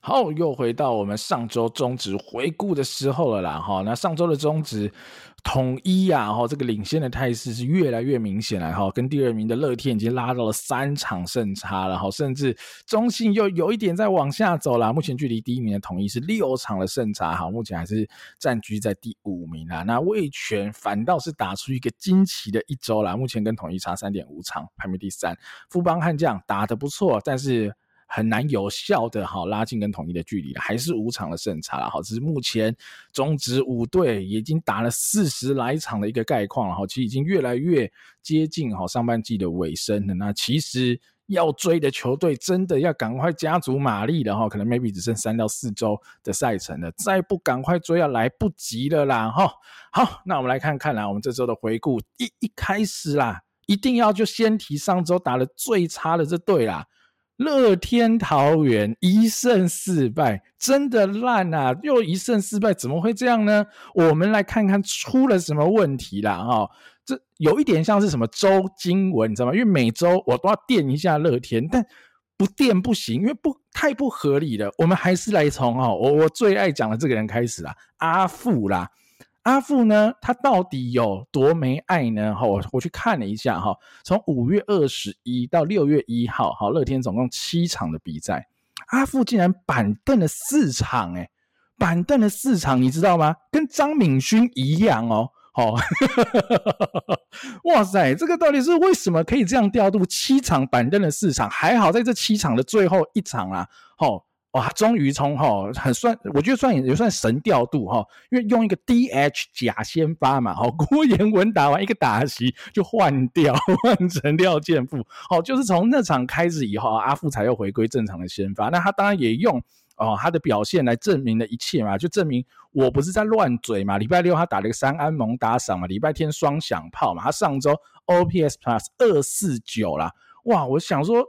好，又回到我们上周中职回顾的时候了啦，哈，那上周的中职统一呀，哈，这个领先的态势是越来越明显了，哈，跟第二名的乐天已经拉到了三场胜差了，哈，甚至中信又有一点在往下走了，目前距离第一名的统一是六场的胜差，哈，目前还是占据在第五名啦，那味全反倒是打出一个惊奇的一周啦，目前跟统一差三点五场，排名第三，富邦悍将打得不错，但是。很难有效的哈拉近跟统一的距离，还是五场的胜差了哈。只是目前中职五队已经打了四十来场的一个概况了哈，其实已经越来越接近哈上半季的尾声了。那其实要追的球队真的要赶快加足马力了哈，可能 maybe 只剩三到四周的赛程了，再不赶快追要来不及了啦哈。好，那我们来看看啦，我们这周的回顾一一开始啦，一定要就先提上周打得最差的这队啦。乐天桃园一胜四败，真的烂啊！又一胜四败，怎么会这样呢？我们来看看出了什么问题啦。哈，这有一点像是什么周经文，你知道吗？因为每周我都要垫一下乐天，但不垫不行，因为不太不合理了。我们还是来从哈我我最爱讲的这个人开始啦，阿富啦。阿富呢，他到底有多没爱呢？哈，我我去看了一下哈，从五月二十一到六月一号，哈，乐天总共七场的比赛，阿富竟然板凳了四场，诶，板凳了四场，你知道吗？跟张敏勋一样哦，哦，哇塞，这个到底是为什么可以这样调度？七场板凳了四场，还好在这七场的最后一场啊，哇，终于从哈很算，我觉得算也算神调度哈，因为用一个 DH 假先发嘛，哈，郭彦文打完一个打席就换掉，换成廖健富，好，就是从那场开始以后，阿富才又回归正常的先发。那他当然也用哦他的表现来证明了一切嘛，就证明我不是在乱嘴嘛。礼拜六他打了一个三安盟打赏嘛，礼拜天双响炮嘛，他上周 OPS Plus 二四九啦。哇，我想说，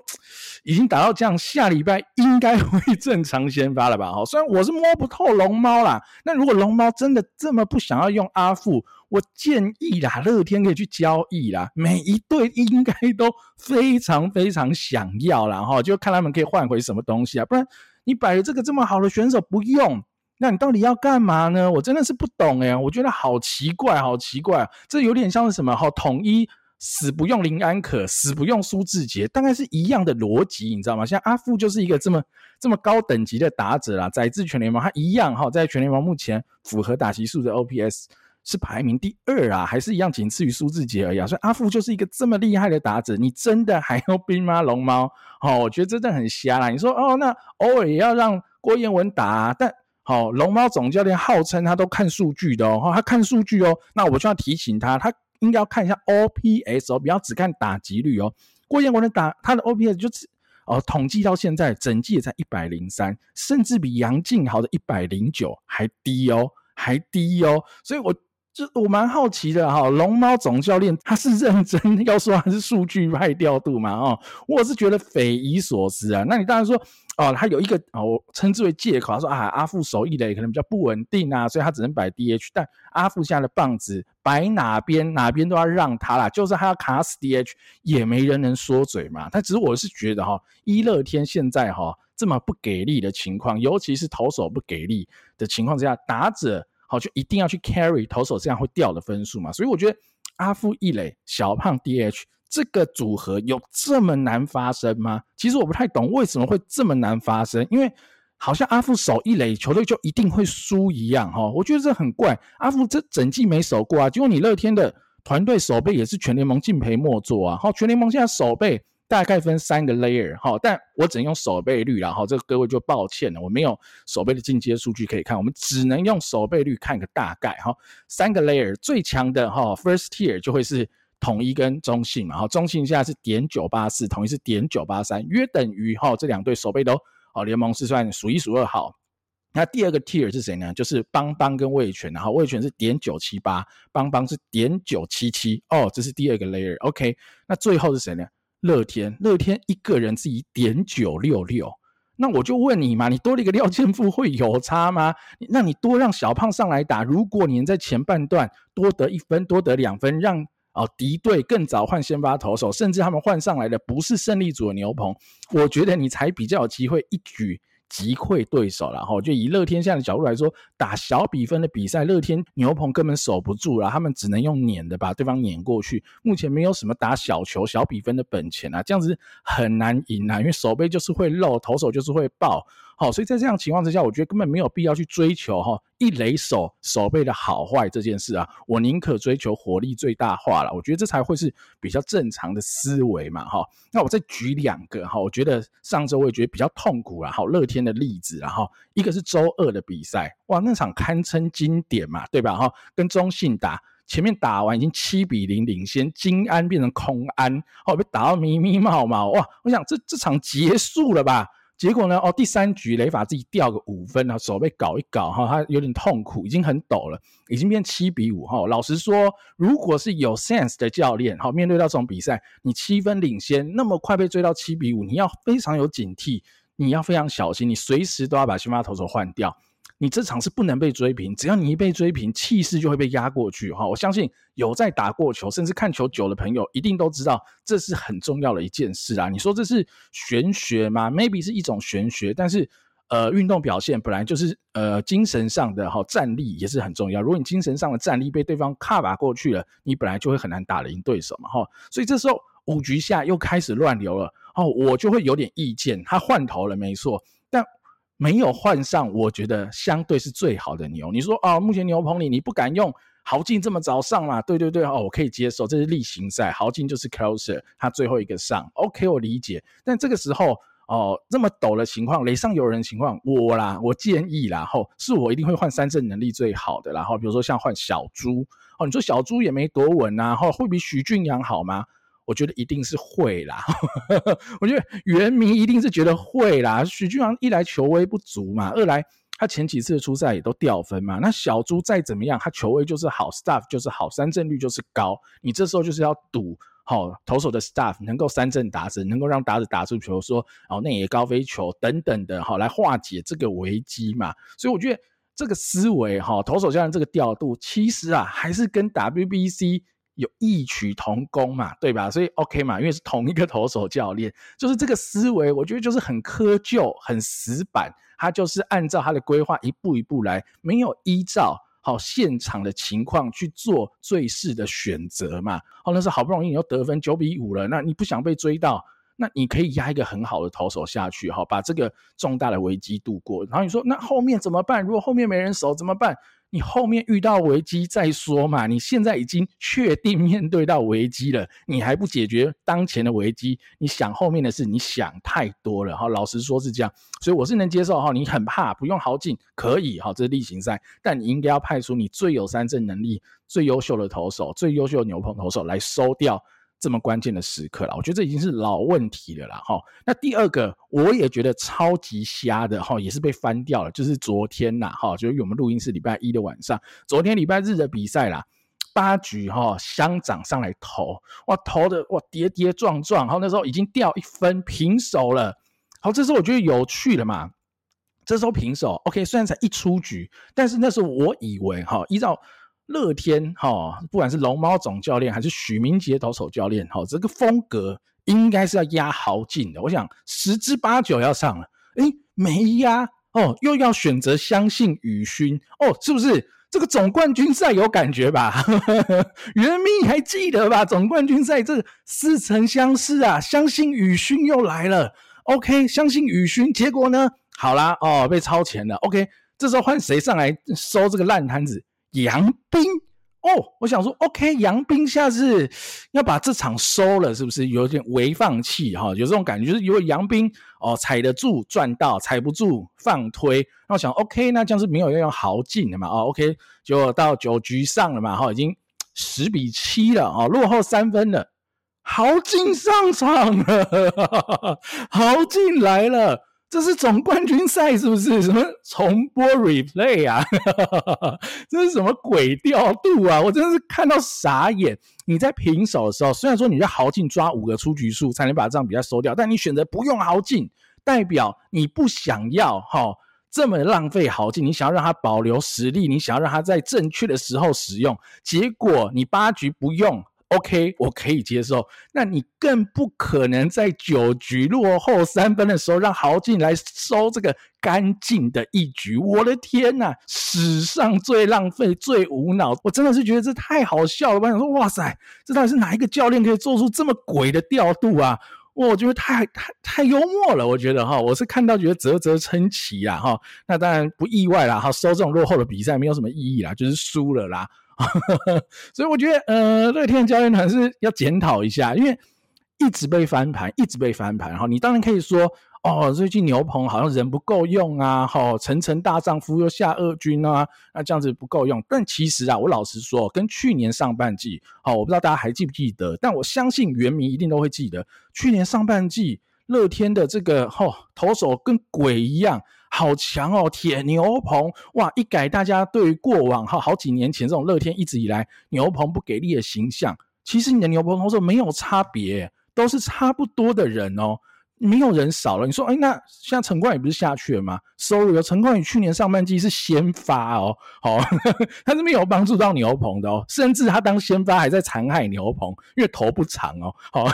已经打到这样，下礼拜应该会 正常先发了吧？哈，虽然我是摸不透龙猫啦，那如果龙猫真的这么不想要用阿富，我建议啦，乐天可以去交易啦，每一队应该都非常非常想要啦。哈，就看他们可以换回什么东西啊，不然你摆了这个这么好的选手不用，那你到底要干嘛呢？我真的是不懂诶，我觉得好奇怪，好奇怪啊，这有点像是什么？哈，统一。死不用林安可，死不用苏志杰，大概是一样的逻辑，你知道吗？像阿富就是一个这么这么高等级的打者啦，载至全联盟，他一样哈，在全联盟目前符合打击数的 OPS 是排名第二啊，还是一样仅次于苏志杰而已啊。所以阿富就是一个这么厉害的打者，你真的还要兵吗？龙猫，哦，我觉得真的很瞎啦。你说哦，那偶尔也要让郭彦文打，但好，龙猫总教练号称他都看数据的哦，他看数据哦，那我就要提醒他，他。应该要看一下 OPS 哦，不要只看打击率哦。郭彦国的打他的 OPS 就是哦，统计到现在整季也才一百零三，甚至比杨敬豪的一百零九还低哦，还低哦。所以我就我蛮好奇的哈，龙猫总教练他是认真要说还是数据派调度嘛？哦，我是觉得匪夷所思啊。那你当然说。哦，他有一个哦，我称之为借口。他说啊，阿富手一垒可能比较不稳定啊，所以他只能摆 DH。但阿富现在的棒子摆哪边哪边都要让他啦，就是他要卡死 DH，也没人能说嘴嘛。但只是我是觉得哈，一乐天现在哈这么不给力的情况，尤其是投手不给力的情况之下，打者好就一定要去 carry 投手，这样会掉的分数嘛。所以我觉得阿富一垒小胖 DH。这个组合有这么难发生吗？其实我不太懂为什么会这么难发生，因为好像阿富守一垒，球队就一定会输一样哈。我觉得这很怪，阿富这整季没守过啊，结果你乐天的团队守备也是全联盟敬陪末座啊。好，全联盟现在守备大概分三个 layer 哈，但我只能用守备率啦。好，这个各位就抱歉了，我没有守备的进阶数据可以看，我们只能用守备率看个大概哈。三个 layer 最强的哈，first tier 就会是。统一跟中信嘛，哈，中信现在是点九八四，统一是点九八三，约等于哈，这两队守备都哦，联盟是算数一数二好。那第二个 tier 是谁呢？就是邦邦跟味全，然后味全是点九七八，邦邦是点九七七，哦，这是第二个 layer。OK，那最后是谁呢？乐天，乐天一个人是以点九六六，那我就问你嘛，你多了一个廖健富会有差吗？那你多让小胖上来打，如果你能在前半段多得一分、多得两分，让哦敌队更早换先发投手，甚至他们换上来的不是胜利组的牛棚，我觉得你才比较有机会一举。击溃对手了哈，就以乐天现在的角度来说，打小比分的比赛，乐天牛棚根本守不住了，他们只能用碾的把对方碾过去。目前没有什么打小球、小比分的本钱啊，这样子很难赢啊，因为守备就是会漏，投手就是会爆。好，所以在这样情况之下，我觉得根本没有必要去追求哈一垒手守备的好坏这件事啊，我宁可追求火力最大化了。我觉得这才会是比较正常的思维嘛哈。那我再举两个哈，我觉得上周我也觉得比较痛苦了，好乐天的例子，然后一个是周二的比赛，哇，那场堪称经典嘛，对吧哈？跟中信打，前面打完已经七比零领先，金安变成空安，哦被打到迷迷冒冒，哇，我想这这场结束了吧？结果呢？哦，第三局雷法自己掉个五分然后，手被搞一搞哈，他有点痛苦，已经很抖了，已经变七比五哈。老实说，如果是有 sense 的教练哈，面对到这种比赛，你七分领先，那么快被追到七比五，你要非常有警惕，你要非常小心，你随时都要把先发投手换掉。你这场是不能被追平，只要你一被追平，气势就会被压过去哈。我相信有在打过球，甚至看球久的朋友，一定都知道这是很重要的一件事啊。你说这是玄学吗？Maybe 是一种玄学，但是呃，运动表现本来就是呃精神上的哈，战力也是很重要。如果你精神上的战力被对方卡把过去了，你本来就会很难打赢对手嘛哈。所以这时候五局下又开始乱流了哦，我就会有点意见。他换头了没错，没有换上，我觉得相对是最好的牛。你说啊、哦，目前牛棚里你不敢用豪进这么早上嘛？对对对，哦，我可以接受，这是例行赛，豪进就是 closer，他最后一个上，OK，我理解。但这个时候哦，这么陡的情况，垒上有人的情况，我啦，我建议啦，吼、哦，是我一定会换三振能力最好的，然后比如说像换小猪，哦，你说小猪也没多稳呐，后会比许俊阳好吗？我觉得一定是会啦，我觉得原名一定是觉得会啦。许峻暘一来球威不足嘛，二来他前几次的出赛也都掉分嘛。那小猪再怎么样，他球威就是好，stuff 就是好，三振率就是高。你这时候就是要赌好投手的 stuff 能够三振打者，能够让打者打出球，说哦内野高飞球等等的，好来化解这个危机嘛。所以我觉得这个思维哈，投手教练这个调度，其实啊还是跟 WBC。有异曲同工嘛，对吧？所以 OK 嘛，因为是同一个投手教练，就是这个思维，我觉得就是很窠臼、很死板，他就是按照他的规划一步一步来，没有依照好现场的情况去做最适的选择嘛。哦，那是好不容易你又得分九比五了，那你不想被追到，那你可以压一个很好的投手下去，哈，把这个重大的危机度过。然后你说，那后面怎么办？如果后面没人守怎么办？你后面遇到危机再说嘛，你现在已经确定面对到危机了，你还不解决当前的危机，你想后面的事，你想太多了哈。老实说是这样，所以我是能接受哈。你很怕不用豪进可以哈，这是例行赛，但你应该要派出你最有三振能力、最优秀的投手、最优秀的牛棚投手来收掉。这么关键的时刻了，我觉得这已经是老问题了啦哈。那第二个，我也觉得超级瞎的哈，也是被翻掉了，就是昨天呐哈，就是我们录音是礼拜一的晚上，昨天礼拜日的比赛啦，八局哈，乡长上来投，哇投的哇跌跌撞撞，然后那时候已经掉一分平手了，好，这时候我觉得有趣了嘛，这时候平手，OK，虽然才一出局，但是那时候我以为哈，依照。乐天哈，不管是龙猫总教练还是许明杰投手教练，哈，这个风格应该是要压豪进的。我想十之八九要上了，诶，没压哦，又要选择相信雨勋哦，是不是？这个总冠军赛有感觉吧？原迷还记得吧？总冠军赛这似曾相识啊，相信雨勋又来了。OK，相信雨勋，结果呢？好啦，哦，被超前了。OK，这时候换谁上来收这个烂摊子？杨斌哦，我想说，OK，杨斌下次要把这场收了，是不是有点微放弃哈？有这种感觉，就是如果杨斌哦踩得住赚到，踩不住放推。那我想，OK，那这样是没有要用豪进的嘛？哦，OK，就到九局上了嘛，哈，已经十比七了啊，落后三分了，豪进上场了，豪进来了。这是总冠军赛是不是？什么重播 replay 啊？这是什么鬼调度啊？我真的是看到傻眼。你在平手的时候，虽然说你在豪进抓五个出局数才能把这场比赛收掉，但你选择不用豪进，代表你不想要哈、哦、这么浪费豪进，你想要让它保留实力，你想要让它在正确的时候使用，结果你八局不用。OK，我可以接受。那你更不可能在九局落后三分的时候，让豪进来收这个干净的一局。我的天呐，史上最浪费、最无脑！我真的是觉得这太好笑了。我想说，哇塞，这到底是哪一个教练可以做出这么鬼的调度啊？我觉得太太太幽默了。我觉得哈，我是看到觉得啧啧称奇啊哈。那当然不意外啦哈，收这种落后的比赛没有什么意义啦，就是输了啦。所以我觉得，呃，乐天的教练团是要检讨一下，因为一直被翻盘，一直被翻盘。然后你当然可以说，哦，最近牛棚好像人不够用啊，哈、哦，层层大丈夫又下二军啊，那这样子不够用。但其实啊，我老实说，跟去年上半季，好、哦，我不知道大家还记不记得，但我相信原迷一定都会记得，去年上半季乐天的这个，哈、哦，投手跟鬼一样。好强哦，铁牛棚哇！一改大家对于过往哈好几年前这种乐天一直以来牛棚不给力的形象，其实你的牛棚投手没有差别，都是差不多的人哦，没有人少了。你说，哎，那现在陈冠宇不是下去了吗？Sorry，陈冠宇去年上半季是先发哦，好、他是没有帮助到牛棚的哦，甚至他当先发还在残害牛棚，因为头不长哦，好、哦，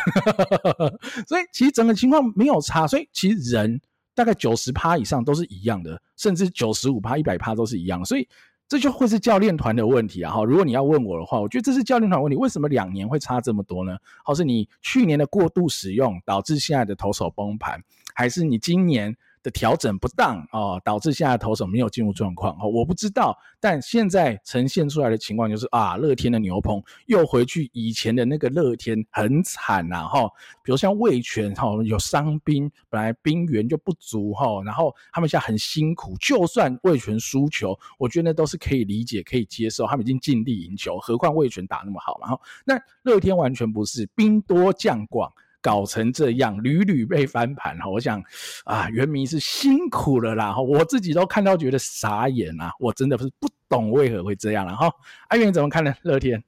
所以其实整个情况没有差，所以其实人。大概九十趴以上都是一样的，甚至九十五趴、一百趴都是一样，所以这就会是教练团的问题啊！哈，如果你要问我的话，我觉得这是教练团问题。为什么两年会差这么多呢？或是你去年的过度使用导致现在的投手崩盘，还是你今年的调整不当哦，导致现在投手没有进入状况哦，我不知道，但现在呈现出来的情况就是啊，乐天的牛棚又回去以前的那个乐天，很惨呐哈。比如像味全哈，有伤兵，本来兵源就不足哈，然后他们现在很辛苦，就算味全输球，我觉得那都是可以理解、可以接受，他们已经尽力赢球，何况味全打那么好，然后那乐天完全不是兵多将广。搞成这样，屡屡被翻盘哈，我想啊，原迷是辛苦了啦哈，我自己都看到觉得傻眼啊，我真的是不懂为何会这样了哈。阿元怎么看呢？乐天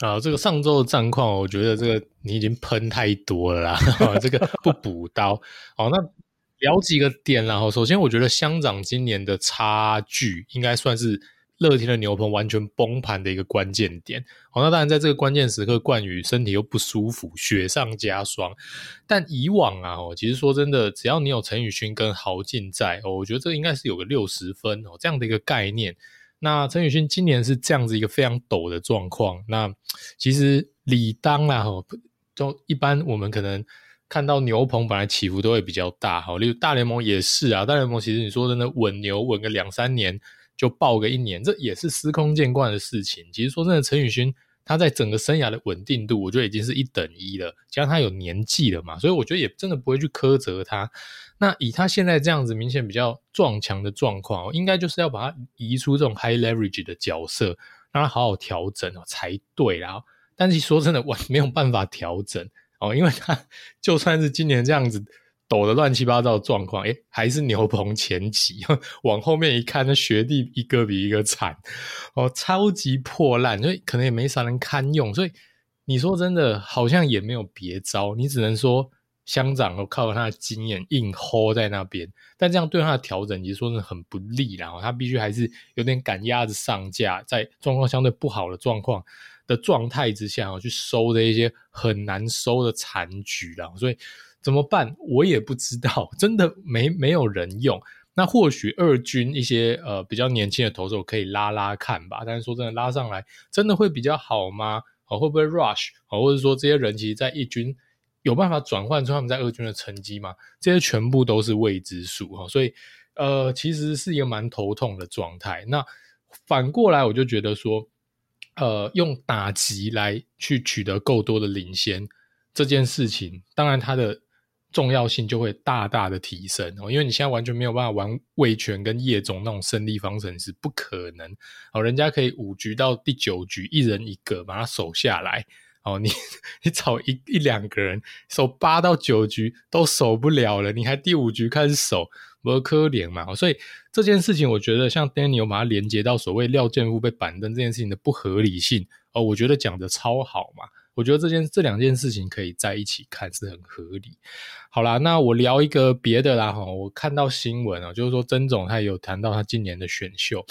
啊，这个上周的战况，我觉得这个你已经喷太多了啦，这个不补刀。好，那聊几个点啦哈。首先，我觉得乡长今年的差距应该算是。乐天的牛棚完全崩盘的一个关键点，好，那当然在这个关键时刻，冠宇身体又不舒服，雪上加霜。但以往啊，哦，其实说真的，只要你有陈宇勋跟豪进在，哦，我觉得这应该是有个六十分哦，这样的一个概念。那陈宇勋今年是这样子一个非常陡的状况，那其实理当啊，哦，就一般我们可能看到牛棚本来起伏都会比较大，好，例如大联盟也是啊，大联盟其实你说真的稳牛稳个两三年。就爆个一年，这也是司空见惯的事情。其实说真的，陈宇勋他在整个生涯的稳定度，我觉得已经是一等一了。加上他有年纪了嘛，所以我觉得也真的不会去苛责他。那以他现在这样子明显比较撞墙的状况，应该就是要把他移出这种 high leverage 的角色，让他好好调整哦才对啦。但是说真的，我 没有办法调整哦，因为他 就算是今年这样子。抖得乱七八糟的状况，诶，还是牛棚前期，往后面一看，那学弟一个比一个惨，哦，超级破烂，所以可能也没啥人堪用，所以你说真的，好像也没有别招，你只能说乡长都靠他的经验硬 hold 在那边，但这样对他的调整其实说是很不利，然后他必须还是有点赶鸭子上架，在状况相对不好的状况的状态之下，去收这一些很难收的残局，然后所以。怎么办？我也不知道，真的没没有人用。那或许二军一些呃比较年轻的投手可以拉拉看吧。但是说真的，拉上来真的会比较好吗？哦，会不会 rush？哦，或者说这些人其实在一军有办法转换出他们在二军的成绩吗？这些全部都是未知数哈。所以呃，其实是一个蛮头痛的状态。那反过来，我就觉得说，呃，用打击来去取得够多的领先这件事情，当然它的。重要性就会大大的提升哦，因为你现在完全没有办法玩味全跟叶总那种胜利方程式，不可能哦。人家可以五局到第九局一人一个把它守下来哦，你你找一一两个人守八到九局都守不了了，你还第五局开始守，不可怜嘛。所以这件事情，我觉得像 Daniel 把它连接到所谓廖建富被板凳这件事情的不合理性哦，我觉得讲得超好嘛。我觉得这件这两件事情可以在一起看是很合理。好啦，那我聊一个别的啦哈，我看到新闻啊，就是说曾总他也有谈到他今年的选秀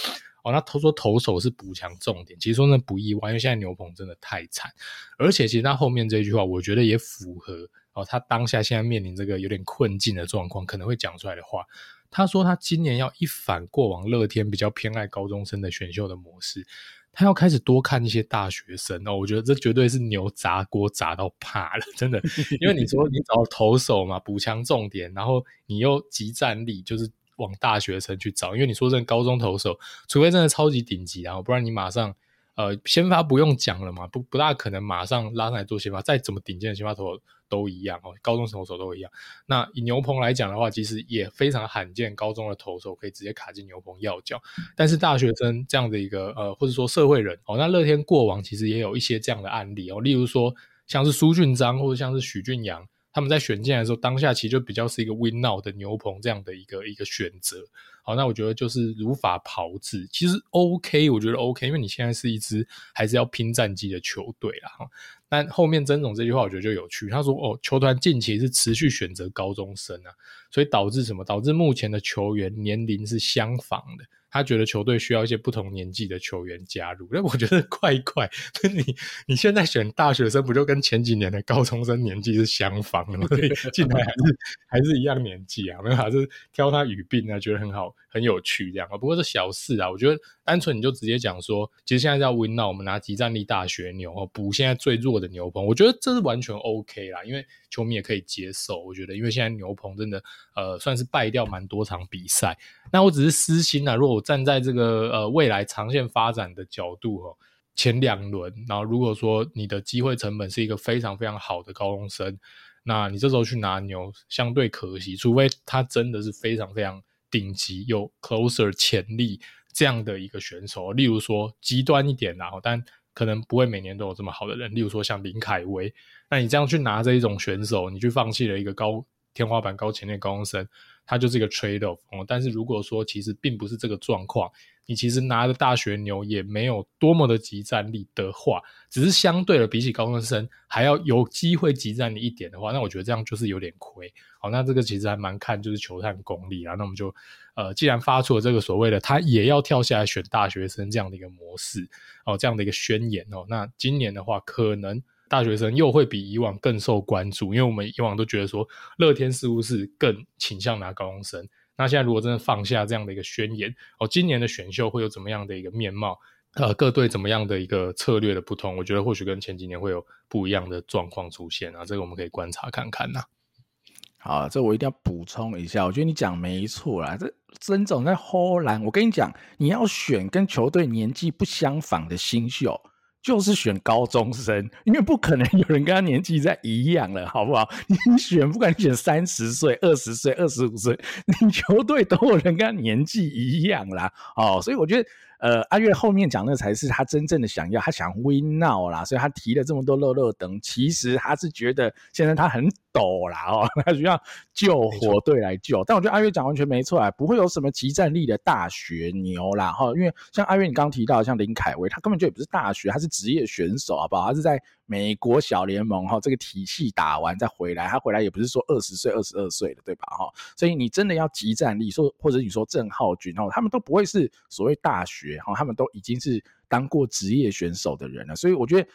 哦，那他说投手是补强重点，其实说那不意外，因为现在牛棚真的太惨，而且其实他后面这句话，我觉得也符合哦，他当下现在面临这个有点困境的状况，可能会讲出来的话。他说他今年要一反过往乐天比较偏爱高中生的选秀的模式。他要开始多看一些大学生哦，我觉得这绝对是牛砸锅砸到怕了，真的。因为你说你找投手嘛，补强重点，然后你又集战力，就是往大学生去找。因为你说真的高中投手，除非真的超级顶级，然后不然你马上。呃，先发不用讲了嘛，不不大可能马上拉上来做先发，再怎么顶尖的先发投手都一样哦，高中投手都一样。那以牛棚来讲的话，其实也非常罕见，高中的投手可以直接卡进牛棚要角。但是大学生这样的一个呃，或者说社会人哦，那乐天过往其实也有一些这样的案例哦，例如说像是苏俊章或者像是许俊阳，他们在选进来的时候，当下其实就比较是一个 win now 的牛棚这样的一个一个选择。好，那我觉得就是如法炮制，其实 OK，我觉得 OK，因为你现在是一支还是要拼战绩的球队啦。哈，但后面曾总这句话我觉得就有趣，他说：“哦，球团近期是持续选择高中生啊，所以导致什么？导致目前的球员年龄是相仿的。”他觉得球队需要一些不同年纪的球员加入，那我觉得怪怪。你你现在选大学生，不就跟前几年的高中生年纪是相仿的吗？所以进来还是还是一样年纪啊，没有还是挑他语病啊，觉得很好，很有趣这样啊。不过是小事啊，我觉得单纯你就直接讲说，其实现在叫 win now，我们拿集战力大学牛哦补现在最弱的牛棚，我觉得这是完全 OK 啦，因为球迷也可以接受。我觉得，因为现在牛棚真的呃算是败掉蛮多场比赛，那我只是私心啊，如果我站在这个呃未来长线发展的角度哦，前两轮，然后如果说你的机会成本是一个非常非常好的高中生，那你这时候去拿牛相对可惜，除非他真的是非常非常顶级有 closer 潜力这样的一个选手，例如说极端一点然后但可能不会每年都有这么好的人，例如说像林凯威，那你这样去拿这一种选手，你去放弃了一个高天花板、高潜力高中生。它就是一个 trade off 哦，但是如果说其实并不是这个状况，你其实拿着大学牛也没有多么的集战力的话，只是相对的比起高中生还要有机会集战力一点的话，那我觉得这样就是有点亏。好，那这个其实还蛮看就是球探功力啊。那我们就呃，既然发出了这个所谓的他也要跳下来选大学生这样的一个模式哦，这样的一个宣言哦，那今年的话可能。大学生又会比以往更受关注，因为我们以往都觉得说乐天似乎是更倾向拿高中生。那现在如果真的放下这样的一个宣言，哦，今年的选秀会有怎么样的一个面貌？呃，各队怎么样的一个策略的不同？我觉得或许跟前几年会有不一样的状况出现啊，这个我们可以观察看看呐、啊。好，这我一定要补充一下，我觉得你讲没错啦。这曾总在荷兰，我跟你讲，你要选跟球队年纪不相仿的新秀。就是选高中生，因为不可能有人跟他年纪在一样了，好不好？你选，不管你选三十岁、二十岁、二十五岁，你球队都有人跟他年纪一样啦，哦，所以我觉得。呃，阿月后面讲的才是他真正的想要，他想 win now 啦，所以他提了这么多乐乐等，其实他是觉得现在他很抖啦哦，他需要救火队来救。但我觉得阿月讲完全没错啊，不会有什么集战力的大学牛啦哈，因为像阿月你刚刚提到像林凯威，他根本就也不是大学，他是职业选手好不好？他是在。美国小联盟哈，这个体系打完再回来，他回来也不是说二十岁、二十二岁的，对吧？哈，所以你真的要集战力，说或者你说郑浩均哈，他们都不会是所谓大学哈，他们都已经是当过职业选手的人了。所以我觉得，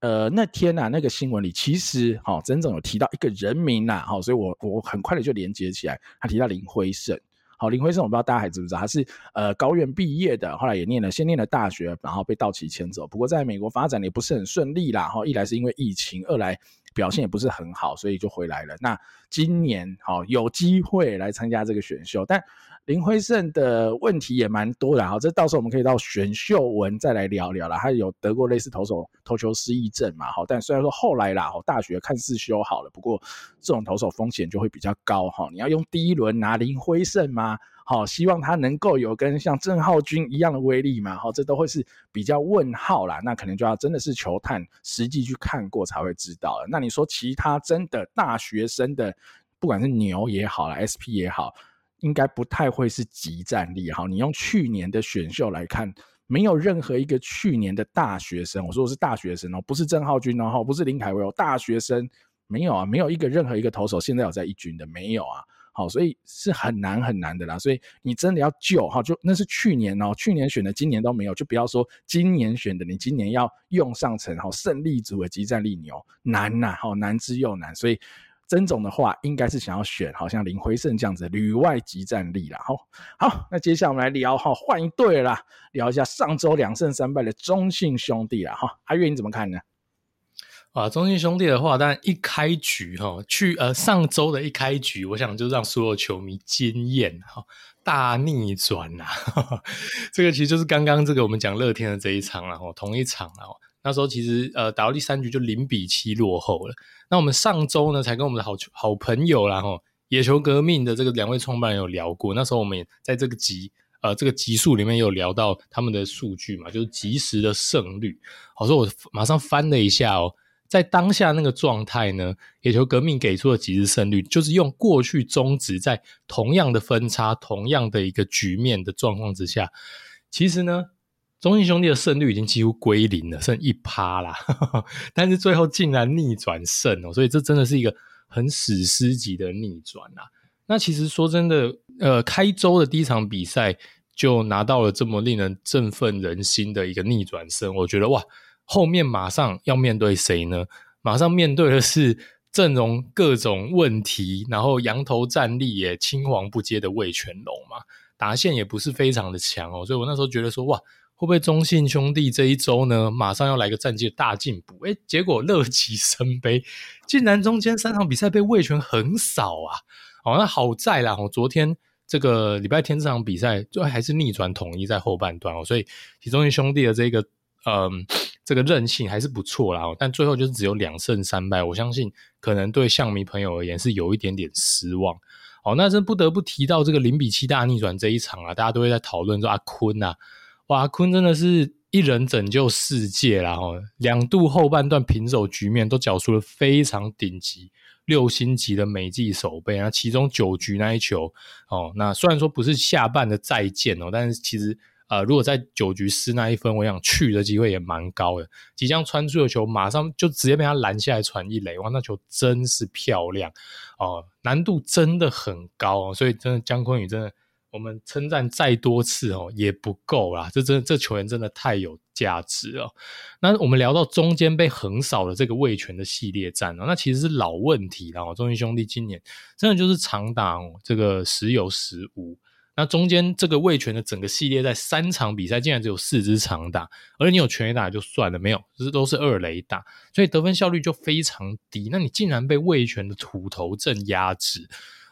呃，那天呐、啊，那个新闻里其实哈，曾总有提到一个人名呐，哈，所以我我很快的就连接起来，他提到林辉胜。好，林辉胜我不知道大家还知不知道，他是呃高院毕业的，后来也念了，先念了大学，然后被道奇签走。不过在美国发展也不是很顺利啦，哈，一来是因为疫情，二来表现也不是很好，所以就回来了。那今年好有机会来参加这个选秀，但。林辉胜的问题也蛮多的，哈，这到时候我们可以到选秀文再来聊聊啦。他有得过类似投手投球失忆症嘛，哈，但虽然说后来啦，大学看似修好了，不过这种投手风险就会比较高哈。你要用第一轮拿林辉胜吗？好，希望他能够有跟像郑浩均一样的威力嘛？好，这都会是比较问号啦。那可能就要真的是球探实际去看过才会知道了。那你说其他真的大学生的，不管是牛也好啦，SP 也好。应该不太会是即战力，哈，你用去年的选秀来看，没有任何一个去年的大学生，我说我是大学生哦，不是郑浩均哦，不是林凯威哦，大学生没有啊，没有一个任何一个投手现在有在一军的没有啊。好，所以是很难很难的啦。所以你真的要救哈，就那是去年哦，去年选的，今年都没有，就不要说今年选的，你今年要用上成哈胜利组的即战力牛难呐，好难之又难。所以曾总的话应该是想要选，好像林辉胜这样子的旅外即战力啦。好，好，那接下来我们来聊哈，换一队啦，聊一下上周两胜三败的中信兄弟啦。哈，阿月你怎么看呢？啊，中信兄弟的话，但一开局哈，去呃上周的一开局，我想就让所有球迷惊艳哈，大逆转呐、啊！这个其实就是刚刚这个我们讲乐天的这一场然后同一场啊，那时候其实呃打到第三局就零比七落后了。那我们上周呢，才跟我们的好好朋友啦哈，野球革命的这个两位创办人有聊过，那时候我们也在这个集呃这个集数里面有聊到他们的数据嘛，就是即时的胜率。好，说我马上翻了一下哦。在当下那个状态呢，野球革命给出的即时胜率，就是用过去中职在同样的分差、同样的一个局面的状况之下，其实呢，中信兄弟的胜率已经几乎归零了，剩一趴啦。但是最后竟然逆转胜哦，所以这真的是一个很史诗级的逆转啊！那其实说真的，呃，开周的第一场比赛就拿到了这么令人振奋人心的一个逆转胜，我觉得哇！后面马上要面对谁呢？马上面对的是阵容各种问题，然后羊头战力也青黄不接的魏全龙嘛，打线也不是非常的强哦，所以我那时候觉得说，哇，会不会中信兄弟这一周呢，马上要来个战绩大进步？诶，结果乐极生悲，竟然中间三场比赛被味全横扫啊！哦，那好在啦，哦，昨天这个礼拜天这场比赛就还是逆转统一在后半段哦，所以其中信兄弟的这个嗯。这个韧性还是不错啦，但最后就是只有两胜三败，我相信可能对象迷朋友而言是有一点点失望。哦，那真不得不提到这个零比七大逆转这一场啊，大家都会在讨论说阿坤啊，哇，坤真的是一人拯救世界啦！哦，两度后半段平手局面都缴出了非常顶级六星级的美技守备，那其中九局那一球哦，那虽然说不是下半的再见哦，但是其实。呃，如果在九局失那一分，我想去的机会也蛮高的。即将穿出的球，马上就直接被他拦下来传一垒，哇，那球真是漂亮哦，难度真的很高哦，所以真的江坤宇真的，我们称赞再多次哦也不够啦，这真的这球员真的太有价值了。那我们聊到中间被横扫的这个味全的系列战哦，那其实是老问题了哦，中信兄弟今年真的就是长打哦，这个时有时无。那中间这个味全的整个系列在三场比赛竟然只有四支长打，而你有全垒打就算了，没有，这都是二垒打，所以得分效率就非常低。那你竟然被味全的土头阵压制，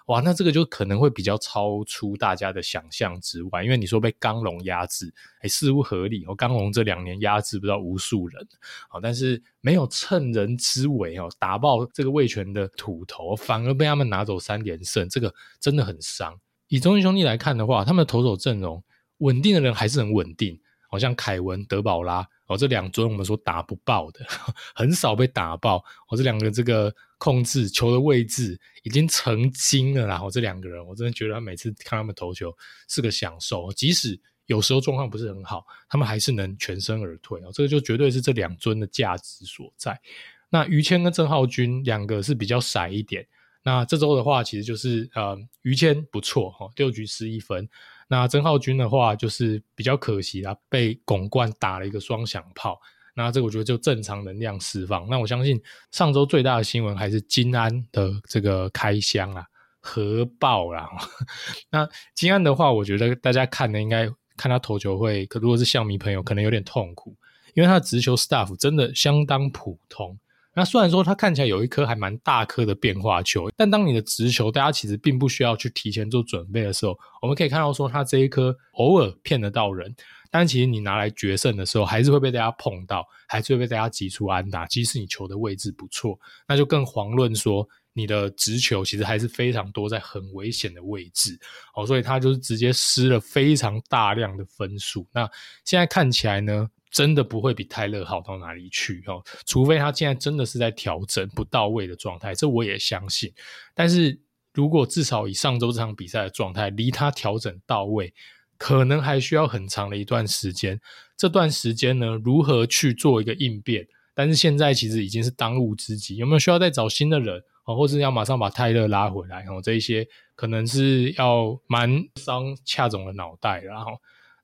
哇，那这个就可能会比较超出大家的想象之外。因为你说被刚龙压制，哎，似乎合理。哦，刚龙这两年压制不知道无数人，好，但是没有趁人之危哦，打爆这个味全的土头，反而被他们拿走三连胜，这个真的很伤。以中信兄弟来看的话，他们的投手阵容稳定的人还是很稳定，好像凯文、德保拉哦，这两尊我们说打不爆的，很少被打爆。哦，这两个这个控制球的位置已经成精了啦。哦，这两个人我真的觉得他每次看他们投球是个享受，即使有时候状况不是很好，他们还是能全身而退哦。这个就绝对是这两尊的价值所在。那于谦跟郑浩均两个是比较骰一点。那这周的话，其实就是呃，于谦不错哈，六局失一分。那曾浩钧的话，就是比较可惜啦，被巩冠打了一个双响炮。那这个我觉得就正常能量释放。那我相信上周最大的新闻还是金安的这个开箱啊，核爆啦。那金安的话，我觉得大家看的应该看他投球会，可如果是象迷朋友，可能有点痛苦，因为他的直球 staff 真的相当普通。那虽然说它看起来有一颗还蛮大颗的变化球，但当你的直球大家其实并不需要去提前做准备的时候，我们可以看到说它这一颗偶尔骗得到人，但其实你拿来决胜的时候，还是会被大家碰到，还是会被大家挤出安打。即使你球的位置不错，那就更遑论说你的直球其实还是非常多在很危险的位置哦，所以它就是直接失了非常大量的分数。那现在看起来呢？真的不会比泰勒好到哪里去哦，除非他现在真的是在调整不到位的状态，这我也相信。但是如果至少以上周这场比赛的状态，离他调整到位，可能还需要很长的一段时间。这段时间呢，如何去做一个应变？但是现在其实已经是当务之急，有没有需要再找新的人啊，或是要马上把泰勒拉回来？哦，这一些可能是要蛮伤恰总的脑袋。然后，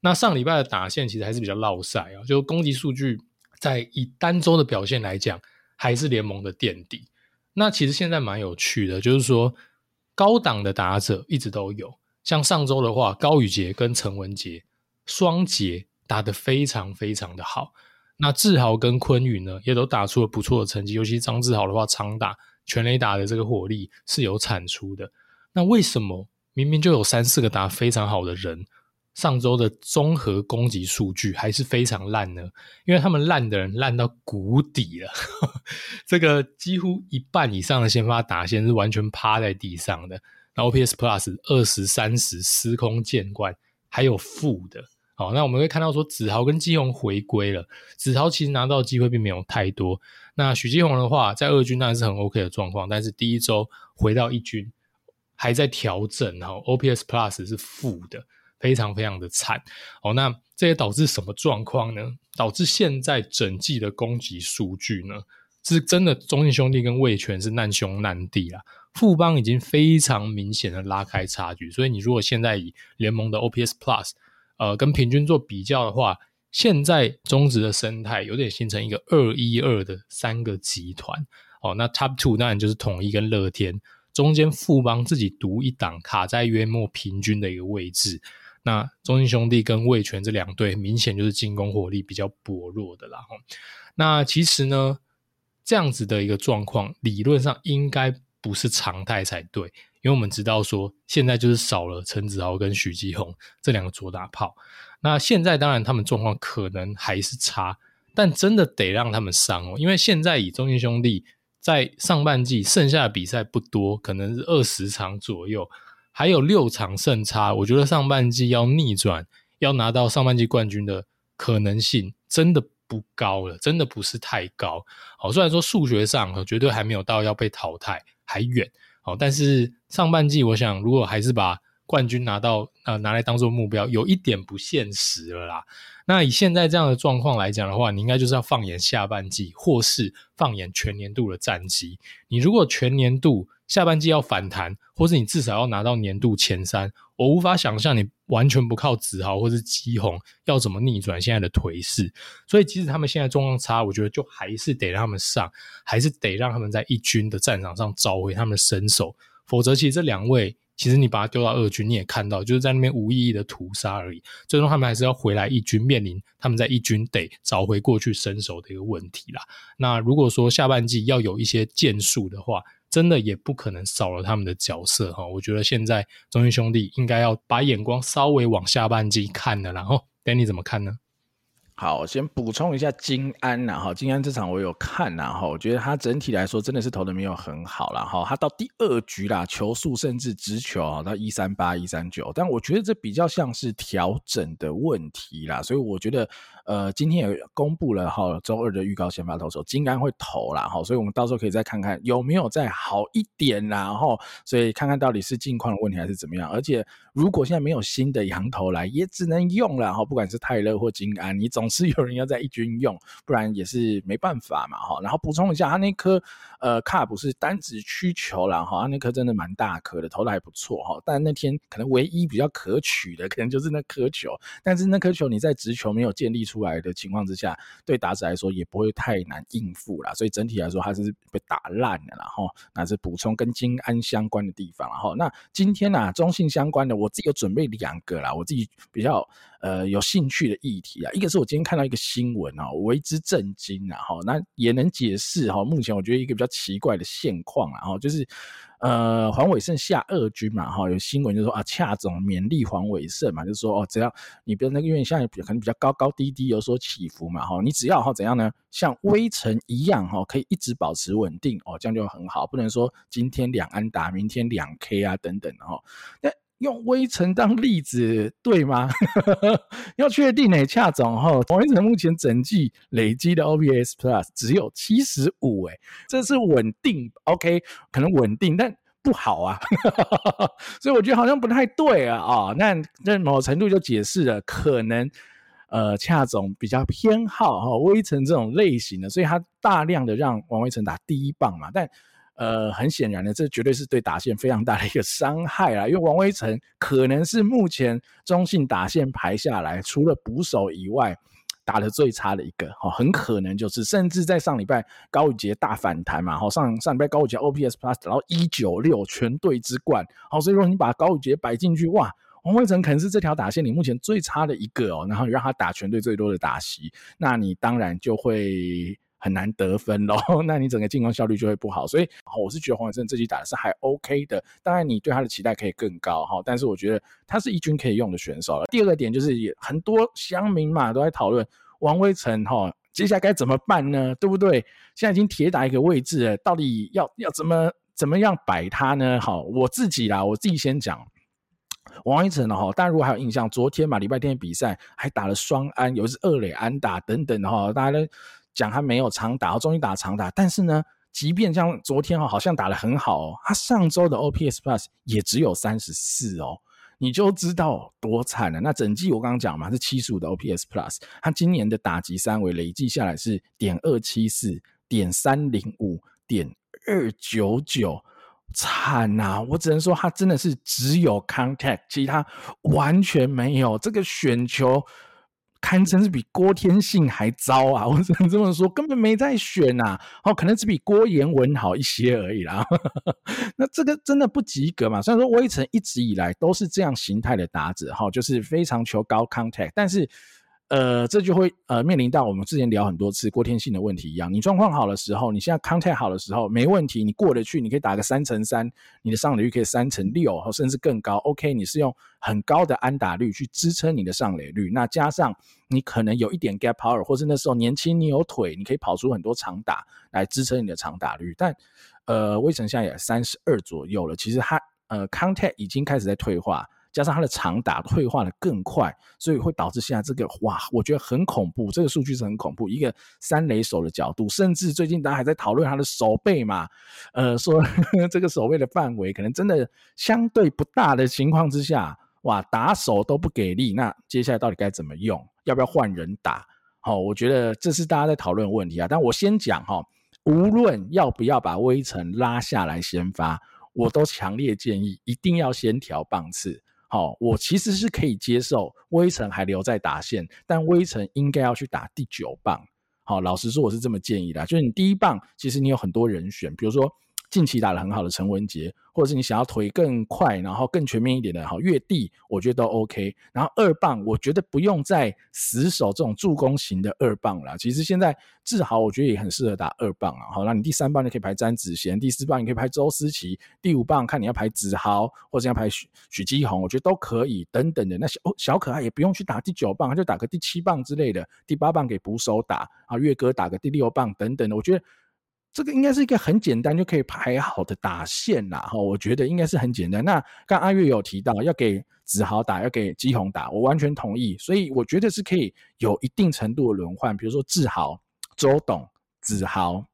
那上礼拜的打线其实还是比较落赛啊，就攻击数据在以单周的表现来讲，还是联盟的垫底。那其实现在蛮有趣的，就是说高档的打者一直都有，像上周的话，高宇杰跟陈文杰双杰打得非常非常的好。那志豪跟坤宇呢，也都打出了不错的成绩，尤其张志豪的话，长打全垒打的这个火力是有产出的。那为什么明明就有三四个打非常好的人，上周的综合攻击数据还是非常烂呢？因为他们烂的人烂到谷底了，这个几乎一半以上的先发打线是完全趴在地上的。那 OPS Plus 二十三十司空见惯，还有负的。好，那我们会看到说子豪跟基宏回归了，子豪其实拿到机会并没有太多。那许基宏的话，在二军当然是很 OK 的状况，但是第一周回到一军还在调整，然后 OPS Plus 是负的。非常非常的惨哦，那这也导致什么状况呢？导致现在整季的攻击数据呢，是真的中信兄弟跟味全是难兄难弟啊。富邦已经非常明显的拉开差距，所以你如果现在以联盟的 OPS Plus 呃跟平均做比较的话，现在中职的生态有点形成一个二一二的三个集团哦。那 Top Two 当然就是统一跟乐天，中间富邦自己独一档卡在约莫平均的一个位置。那中信兄弟跟味全这两队明显就是进攻火力比较薄弱的啦。那其实呢，这样子的一个状况，理论上应该不是常态才对，因为我们知道说，现在就是少了陈子豪跟许基宏这两个左打炮。那现在当然他们状况可能还是差，但真的得让他们上哦，因为现在以中信兄弟在上半季剩下的比赛不多，可能是二十场左右。还有六场胜差，我觉得上半季要逆转，要拿到上半季冠军的可能性真的不高了，真的不是太高。好，虽然说数学上绝对还没有到要被淘汰，还远。好，但是上半季我想，如果还是把冠军拿到，呃，拿来当做目标，有一点不现实了啦。那以现在这样的状况来讲的话，你应该就是要放眼下半季，或是放眼全年度的战绩。你如果全年度，下半季要反弹，或是你至少要拿到年度前三，我无法想象你完全不靠子豪或是基宏要怎么逆转现在的颓势。所以，即使他们现在状况差，我觉得就还是得让他们上，还是得让他们在一军的战场上找回他们的身手。否则，其实这两位，其实你把他丢到二军，你也看到就是在那边无意义的屠杀而已。最终，他们还是要回来一军，面临他们在一军得找回过去身手的一个问题啦。那如果说下半季要有一些建树的话，真的也不可能少了他们的角色哈，我觉得现在中信兄弟应该要把眼光稍微往下半季看了，然后 Danny 怎么看呢？好，先补充一下金安呐，哈，金安这场我有看呐，哈，我觉得他整体来说真的是投的没有很好了，哈，他到第二局啦，球速甚至直球啊到一三八一三九，但我觉得这比较像是调整的问题啦，所以我觉得。呃，今天也公布了哈，周二的预告先发投手金安会投啦哈，所以我们到时候可以再看看有没有再好一点啦哈，所以看看到底是近况的问题还是怎么样。而且如果现在没有新的洋投来，也只能用了哈，不管是泰勒或金安，你总是有人要在一军用，不然也是没办法嘛哈。然后补充一下，他那颗呃卡不是单指曲球啦哈，他那颗真的蛮大颗的，投的还不错哈。但那天可能唯一比较可取的，可能就是那颗球，但是那颗球你在直球没有建立出。出来的情况之下，对打者来说也不会太难应付啦，所以整体来说它是被打烂的，然后那是补充跟金安相关的地方，然后那今天呢、啊，中信相关的我自己有准备两个啦，我自己比较呃有兴趣的议题啊，一个是我今天看到一个新闻啊，为之震惊啊，哈，那也能解释哈，目前我觉得一个比较奇怪的现况啊，哈，就是。呃，黄伟胜下二军嘛，哈，有新闻就说啊，恰总勉励黄伟胜嘛，就是说哦，只要你比如那个因为现在可能比较高高低低有所起伏嘛，哈，你只要哈怎样呢，像微尘一样哈，可以一直保持稳定哦，这样就很好，不能说今天两安打，明天两 K 啊等等哈，那用威城当例子对吗？要确定呢，恰总哈，威城目前整季累积的 OPS Plus 只有七十五，哎，这是稳定，OK，可能稳定，但。不好啊，所以我觉得好像不太对啊啊、哦。那那某程度就解释了可能呃恰总比较偏好哈威城这种类型的，所以他大量的让王威成打第一棒嘛，但。呃，很显然的，这绝对是对打线非常大的一个伤害啦。因为王威成可能是目前中信打线排下来，除了捕手以外，打得最差的一个。哈，很可能就是，甚至在上礼拜高宇杰大反弹嘛。哈，上上礼拜高宇杰 OPS Plus 然后一九六全队之冠。好，所以说你把高宇杰摆进去，哇，王威成可能是这条打线里目前最差的一个哦。然后让他打全队最多的打席，那你当然就会。很难得分咯，那你整个进攻效率就会不好。所以，我是觉得黄伟胜这季打的是还 OK 的。当然，你对他的期待可以更高哈。但是，我觉得他是一军可以用的选手了。第二个点就是，也很多乡民嘛都在讨论王威成哈，接下来该怎么办呢？对不对？现在已经铁打一个位置了，到底要要怎么怎么样摆他呢？好，我自己啦，我自己先讲王威成哈。大家如果还有印象，昨天嘛礼拜天的比赛还打了双安，有一次二垒安打等等哈，大家。讲他没有长打，终于打长打，但是呢，即便像昨天哦，好像打得很好哦，他上周的 OPS Plus 也只有三十四哦，你就知道多惨了。那整季我刚刚讲嘛，是七十五的 OPS Plus，他今年的打击三围累计下来是点二七四、点三零五、点二九九，惨呐！我只能说他真的是只有 Contact，其他完全没有这个选球。堪称是比郭天信还糟啊！我只能这么说，根本没在选呐。哦，可能只比郭言文好一些而已啦。那这个真的不及格嘛？虽然说威城一直以来都是这样形态的打者，哈，就是非常求高 contact，但是。呃，这就会呃面临到我们之前聊很多次郭天信的问题一样。你状况好的时候，你现在 contact 好的时候，没问题，你过得去，你可以打个三乘三，你的上垒率可以三乘六，甚至更高。OK，你是用很高的安打率去支撑你的上垒率，那加上你可能有一点 gap power，或是那时候年轻你有腿，你可以跑出很多长打来支撑你的长打率。但呃，威城现在也三十二左右了，其实他呃 contact 已经开始在退化。加上他的长打退化的更快，所以会导致现在这个哇，我觉得很恐怖。这个数据是很恐怖，一个三垒手的角度，甚至最近大家还在讨论他的守备嘛，呃，说呵 呵这个守备的范围可能真的相对不大的情况之下，哇，打手都不给力，那接下来到底该怎么用？要不要换人打？好，我觉得这是大家在讨论的问题啊。但我先讲哈，无论要不要把威城拉下来先发，我都强烈建议一定要先调棒次。好，我其实是可以接受威臣还留在达线，但威臣应该要去打第九棒。好，老实说，我是这么建议的，就是你第一棒，其实你有很多人选，比如说。近期打得很好的陈文杰，或者是你想要腿更快，然后更全面一点的，好，越地我觉得都 OK。然后二棒，我觉得不用再死守这种助攻型的二棒了。其实现在志豪我觉得也很适合打二棒啊。好，那你第三棒你可以排詹子贤，第四棒你可以排周思齐，第五棒看你要排子豪，或者要排许许基宏，我觉得都可以。等等的那小哦小可爱也不用去打第九棒，就打个第七棒之类的，第八棒给捕手打啊，月哥打个第六棒等等的，我觉得。这个应该是一个很简单就可以排好的打线啦，哈，我觉得应该是很简单。那刚阿月有提到要给子豪打，要给基宏打，我完全同意。所以我觉得是可以有一定程度的轮换，比如说志豪、周董、子豪，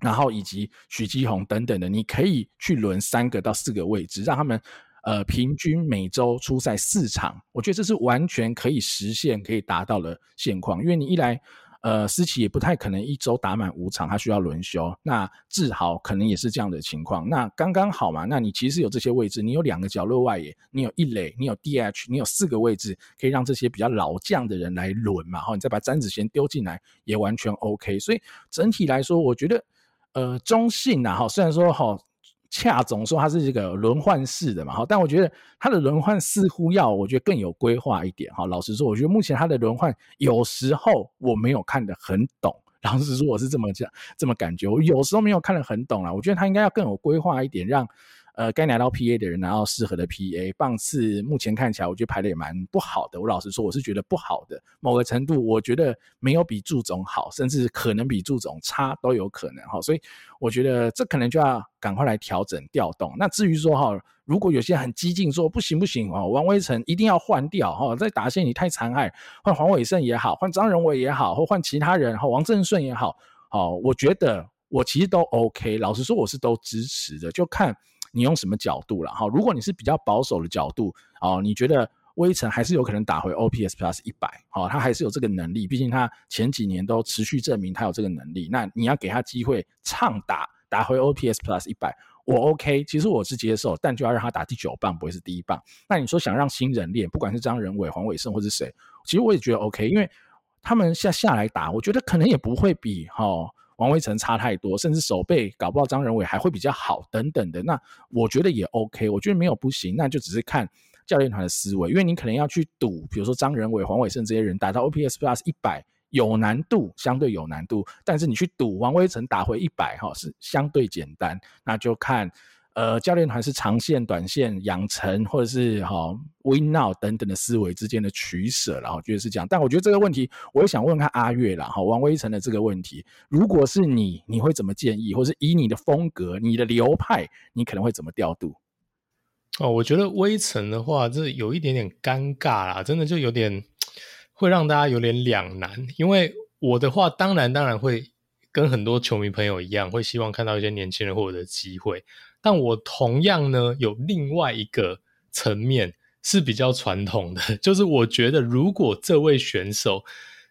然后以及许基宏等等的，你可以去轮三个到四个位置，让他们呃平均每周出赛四场。我觉得这是完全可以实现、可以达到的现况，因为你一来。呃，思齐也不太可能一周打满五场，他需要轮休。那志豪可能也是这样的情况，那刚刚好嘛。那你其实有这些位置，你有两个角落外野，你有一垒，你有 DH，你有四个位置可以让这些比较老将的人来轮嘛。好，你再把詹子贤丢进来也完全 OK。所以整体来说，我觉得呃中信呐，哈，虽然说哈。恰总说它是这个轮换式的嘛，哈，但我觉得它的轮换似乎要，我觉得更有规划一点，哈。老实说，我觉得目前它的轮换有时候我没有看得很懂，老实说我是这么讲，这么感觉，我有时候没有看得很懂啦，我觉得它应该要更有规划一点，让。呃，该拿到 PA 的人拿到适合的 PA，棒次目前看起来，我觉得排的也蛮不好的。我老实说，我是觉得不好的。某个程度，我觉得没有比祝总好，甚至可能比祝总差都有可能哈。所以我觉得这可能就要赶快来调整调动。那至于说哈，如果有些很激进说不行不行哦，王威成一定要换掉哈，在打线你太残害，换黄伟胜也好，换张仁伟也好，或换其他人哈，王正顺也好，好，我觉得我其实都 OK。老实说，我是都支持的，就看。你用什么角度了哈？如果你是比较保守的角度哦，你觉得威腾还是有可能打回 OPS Plus 一百，好，他还是有这个能力，毕竟他前几年都持续证明他有这个能力。那你要给他机会畅打，打回 OPS Plus 一百，我 OK，其实我是接受，但就要让他打第九棒，不会是第一棒。那你说想让新人练，不管是张仁伟、黄伟胜或是谁，其实我也觉得 OK，因为他们下下来打，我觉得可能也不会比哈。王威辰差太多，甚至手背搞不到张仁伟还会比较好等等的，那我觉得也 OK，我觉得没有不行，那就只是看教练团的思维，因为你可能要去赌，比如说张仁伟、黄伟胜这些人打到 OPS Plus 一百有难度，相对有难度，但是你去赌王威辰打回一百哈是相对简单，那就看。呃，教练团是长线、短线养成，或者是哈、哦、win now 等等的思维之间的取舍，然后觉得是这样。但我觉得这个问题，我也想问看阿月啦，哈，王威成的这个问题，如果是你，你会怎么建议，或是以你的风格、你的流派，你可能会怎么调度？哦，我觉得威晨的话，这有一点点尴尬啦，真的就有点会让大家有点两难。因为我的话，当然当然会跟很多球迷朋友一样，会希望看到一些年轻人获得机会。但我同样呢，有另外一个层面是比较传统的，就是我觉得如果这位选手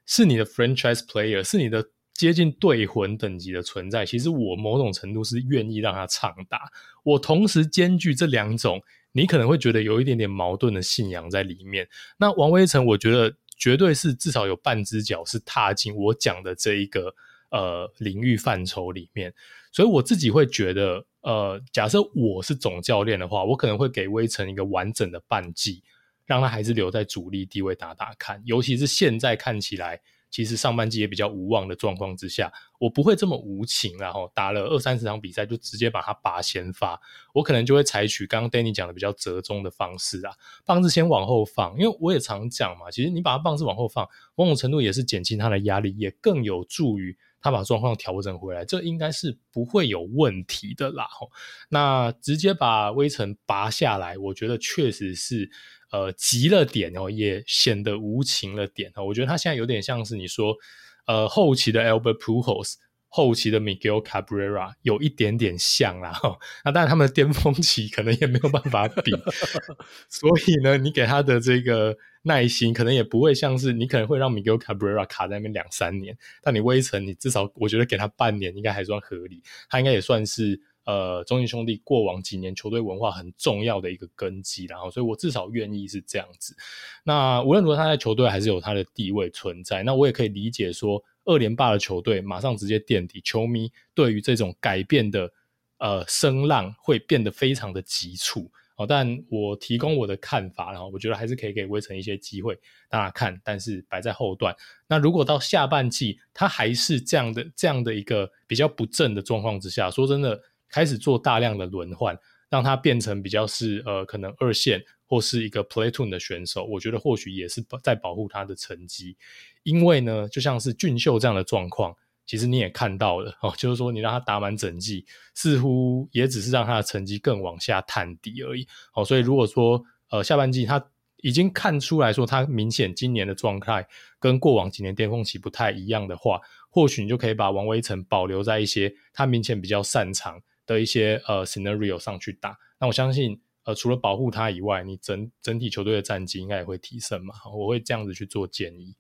是你的 franchise player，是你的接近队魂等级的存在，其实我某种程度是愿意让他长打。我同时兼具这两种，你可能会觉得有一点点矛盾的信仰在里面。那王威成，我觉得绝对是至少有半只脚是踏进我讲的这一个呃领域范畴里面，所以我自己会觉得。呃，假设我是总教练的话，我可能会给威腾一个完整的半季，让他还是留在主力地位打打看。尤其是现在看起来，其实上半季也比较无望的状况之下，我不会这么无情，然后打了二三十场比赛就直接把他拔先发。我可能就会采取刚刚 Danny 讲的比较折中的方式啊，棒子先往后放，因为我也常讲嘛，其实你把他棒子往后放，某种程度也是减轻他的压力，也更有助于。他把状况调整回来，这应该是不会有问题的啦。那直接把威腾拔下来，我觉得确实是呃急了点哦，也显得无情了点。我觉得他现在有点像是你说呃后期的 Albert Pujols。后期的 Miguel Cabrera 有一点点像啦，那当然他们的巅峰期可能也没有办法比，所以呢，你给他的这个耐心可能也不会像是你可能会让 Miguel Cabrera 卡在那边两三年，但你威城，你至少我觉得给他半年应该还算合理，他应该也算是呃中信兄弟过往几年球队文化很重要的一个根基，然后所以我至少愿意是这样子。那无论如何，他在球队还是有他的地位存在，那我也可以理解说。二连霸的球队马上直接垫底，球迷对于这种改变的呃声浪会变得非常的急促哦。但我提供我的看法，然后我觉得还是可以给威城一些机会大家看，但是摆在后段。那如果到下半季他还是这样的这样的一个比较不正的状况之下，说真的，开始做大量的轮换，让他变成比较是呃可能二线或是一个 Play Toon 的选手，我觉得或许也是在保护他的成绩。因为呢，就像是俊秀这样的状况，其实你也看到了哦，就是说你让他打满整季，似乎也只是让他的成绩更往下探底而已。哦，所以如果说呃下半季他已经看出来说他明显今年的状态跟过往几年巅峰期不太一样的话，或许你就可以把王威成保留在一些他明显比较擅长的一些呃 scenario 上去打。那我相信呃除了保护他以外，你整整体球队的战绩应该也会提升嘛。我会这样子去做建议。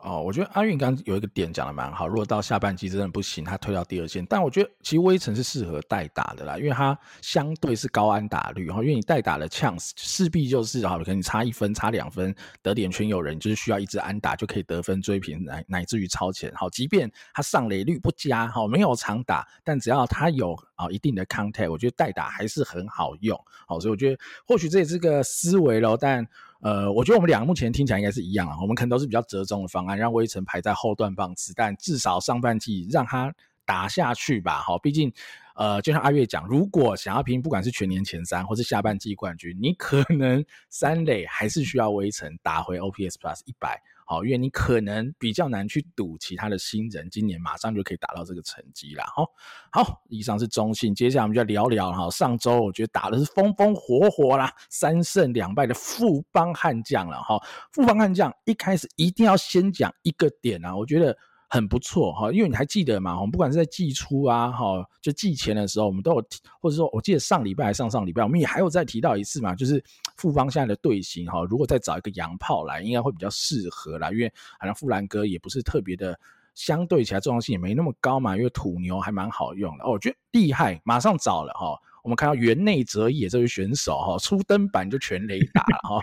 哦，我觉得阿运刚有一个点讲的蛮好。如果到下半季真的不行，他退到第二线，但我觉得其实威城是适合代打的啦，因为他相对是高安打率哈。因为你代打的 chance 势必就是哈，可能你差一分、差两分得点圈有人，就是需要一支安打就可以得分追平，乃乃至于超前。好，即便他上垒率不佳哈，没有长打，但只要他有啊一定的 contact，我觉得代打还是很好用。好，所以我觉得或许这也是个思维咯，但。呃，我觉得我们两个目前听起来应该是一样啊，我们可能都是比较折中的方案，让威腾排在后段棒次，但至少上半季让他打下去吧。好，毕竟，呃，就像阿月讲，如果想要拼，不管是全年前三或是下半季冠军，你可能三垒还是需要威腾打回 OPS Plus 一百。好，因为你可能比较难去赌其他的新人，今年马上就可以达到这个成绩啦。哈，好，以上是中信，接下来我们就聊聊哈。上周我觉得打的是风风火火啦，三胜两败的富邦悍将了哈。富邦悍将一开始一定要先讲一个点啊，我觉得很不错哈，因为你还记得嘛，我们不管是在季初啊，哈，就季前的时候，我们都有提，或者说我记得上礼拜还上上礼拜，我们也还有再提到一次嘛，就是富邦现在的队形哈，如果再找一个洋炮来，应该会比较适合啦，因为好像富兰哥也不是特别的，相对起来重要性也没那么高嘛，因为土牛还蛮好用的，哦，我觉得厉害，马上找了哈。我们看到源内哲也这位选手哈，初登板就全雷打了哈，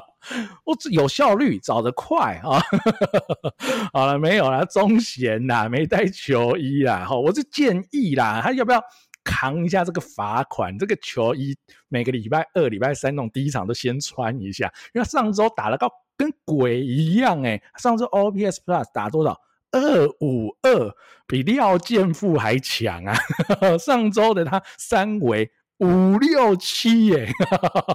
我有效率，找得快啊！好了，没有了，中贤呐，没带球衣啦哈，我是建议啦，他要不要扛一下这个罚款？这个球衣每个礼拜二、礼拜三那种第一场都先穿一下，因为上周打了个跟鬼一样哎、上周 OPS Plus 打多少？二五二比廖健富还强啊！上周的他三围五六七耶，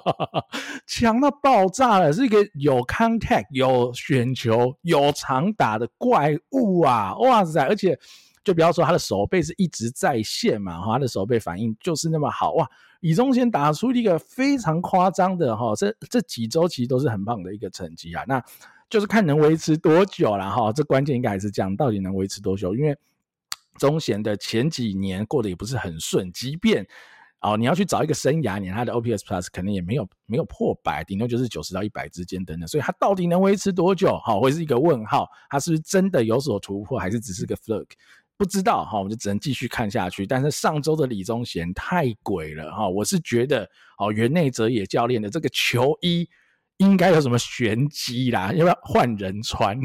强到爆炸了，是一个有 contact、有选球、有长打的怪物啊！哇塞，而且就不要说他的手背是一直在线嘛，他的手背反应就是那么好哇！李宗贤打出一个非常夸张的哈，这这几周其实都是很棒的一个成绩啊！那。就是看能维持多久了哈，这关键应该还是这样，到底能维持多久？因为宗贤的前几年过得也不是很顺，即便哦你要去找一个生涯年，他的 OPS Plus 可能也没有没有破百，顶多就是九十到一百之间等等，所以他到底能维持多久？哈，会是一个问号，他是不是真的有所突破，还是只是个 fluke？不知道哈，我们就只能继续看下去。但是上周的李宗贤太鬼了哈，我是觉得哦，园内哲野教练的这个球衣。应该有什么玄机啦？要不要换人穿？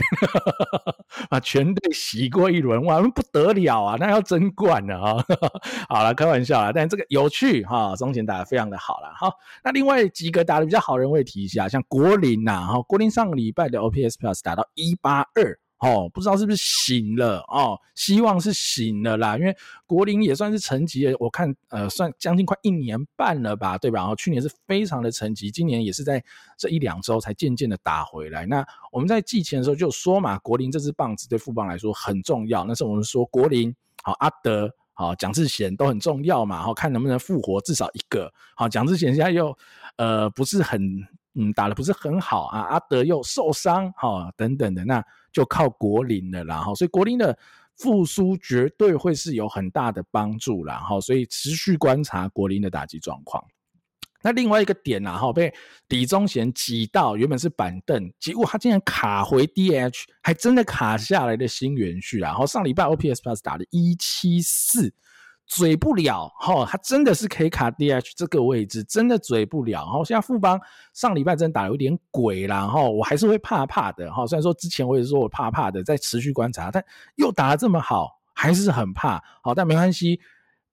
啊全队洗过一轮，哇，不得了啊！那要争冠了啊！好了，开玩笑啦，但这个有趣哈，中前打的非常的好了。好，那另外几个打的比较好人，我也提一下，像国林呐，哈，国林上个礼拜的 OPS Plus 打到一八二。哦，不知道是不是醒了哦，希望是醒了啦，因为国林也算是沉寂，我看呃算将近快一年半了吧，对吧？然后去年是非常的沉寂，今年也是在这一两周才渐渐的打回来。那我们在季前的时候就说嘛，国林这支棒子对富邦来说很重要，那是我们说国林好阿德好蒋智贤都很重要嘛，好看能不能复活至少一个好，蒋智贤现在又呃不是很嗯打得不是很好啊，阿德又受伤哈等等的那。就靠国林了然后，所以国林的复苏绝对会是有很大的帮助然后，所以持续观察国林的打击状况。那另外一个点呐，哈，被李宗贤挤到原本是板凳，结果他竟然卡回 DH，还真的卡下来的新元序，然后上礼拜 OPS Plus 打了一七四。嘴不了哈，他真的是可以卡 DH 这个位置，真的嘴不了哈。现在富邦上礼拜真的打有点鬼啦哈，我还是会怕怕的哈。虽然说之前我也说我怕怕的，在持续观察，但又打得这么好，还是很怕。好，但没关系，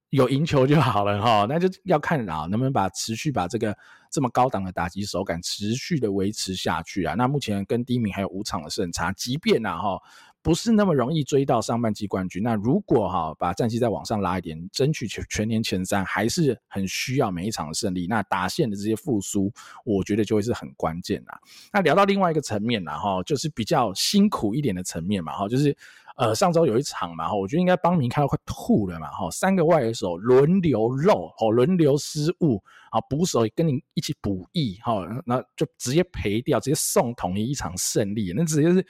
有赢球就好了哈。那就要看啊，能不能把持续把这个这么高档的打击手感持续的维持下去啊。那目前跟第一名还有五场的胜差，即便啊哈。不是那么容易追到上半季冠军。那如果哈把战绩再往上拉一点，争取全全年前三，还是很需要每一场的胜利。那打线的这些复苏，我觉得就会是很关键啦。那聊到另外一个层面啦，哈，就是比较辛苦一点的层面嘛，哈，就是。呃，上周有一场嘛，我觉得应该邦迷看到快吐了嘛，哈，三个外手轮流漏，哦，轮流失误，啊，捕手跟你一起补役，哈，那就直接赔掉，直接送统一一场胜利，那直接是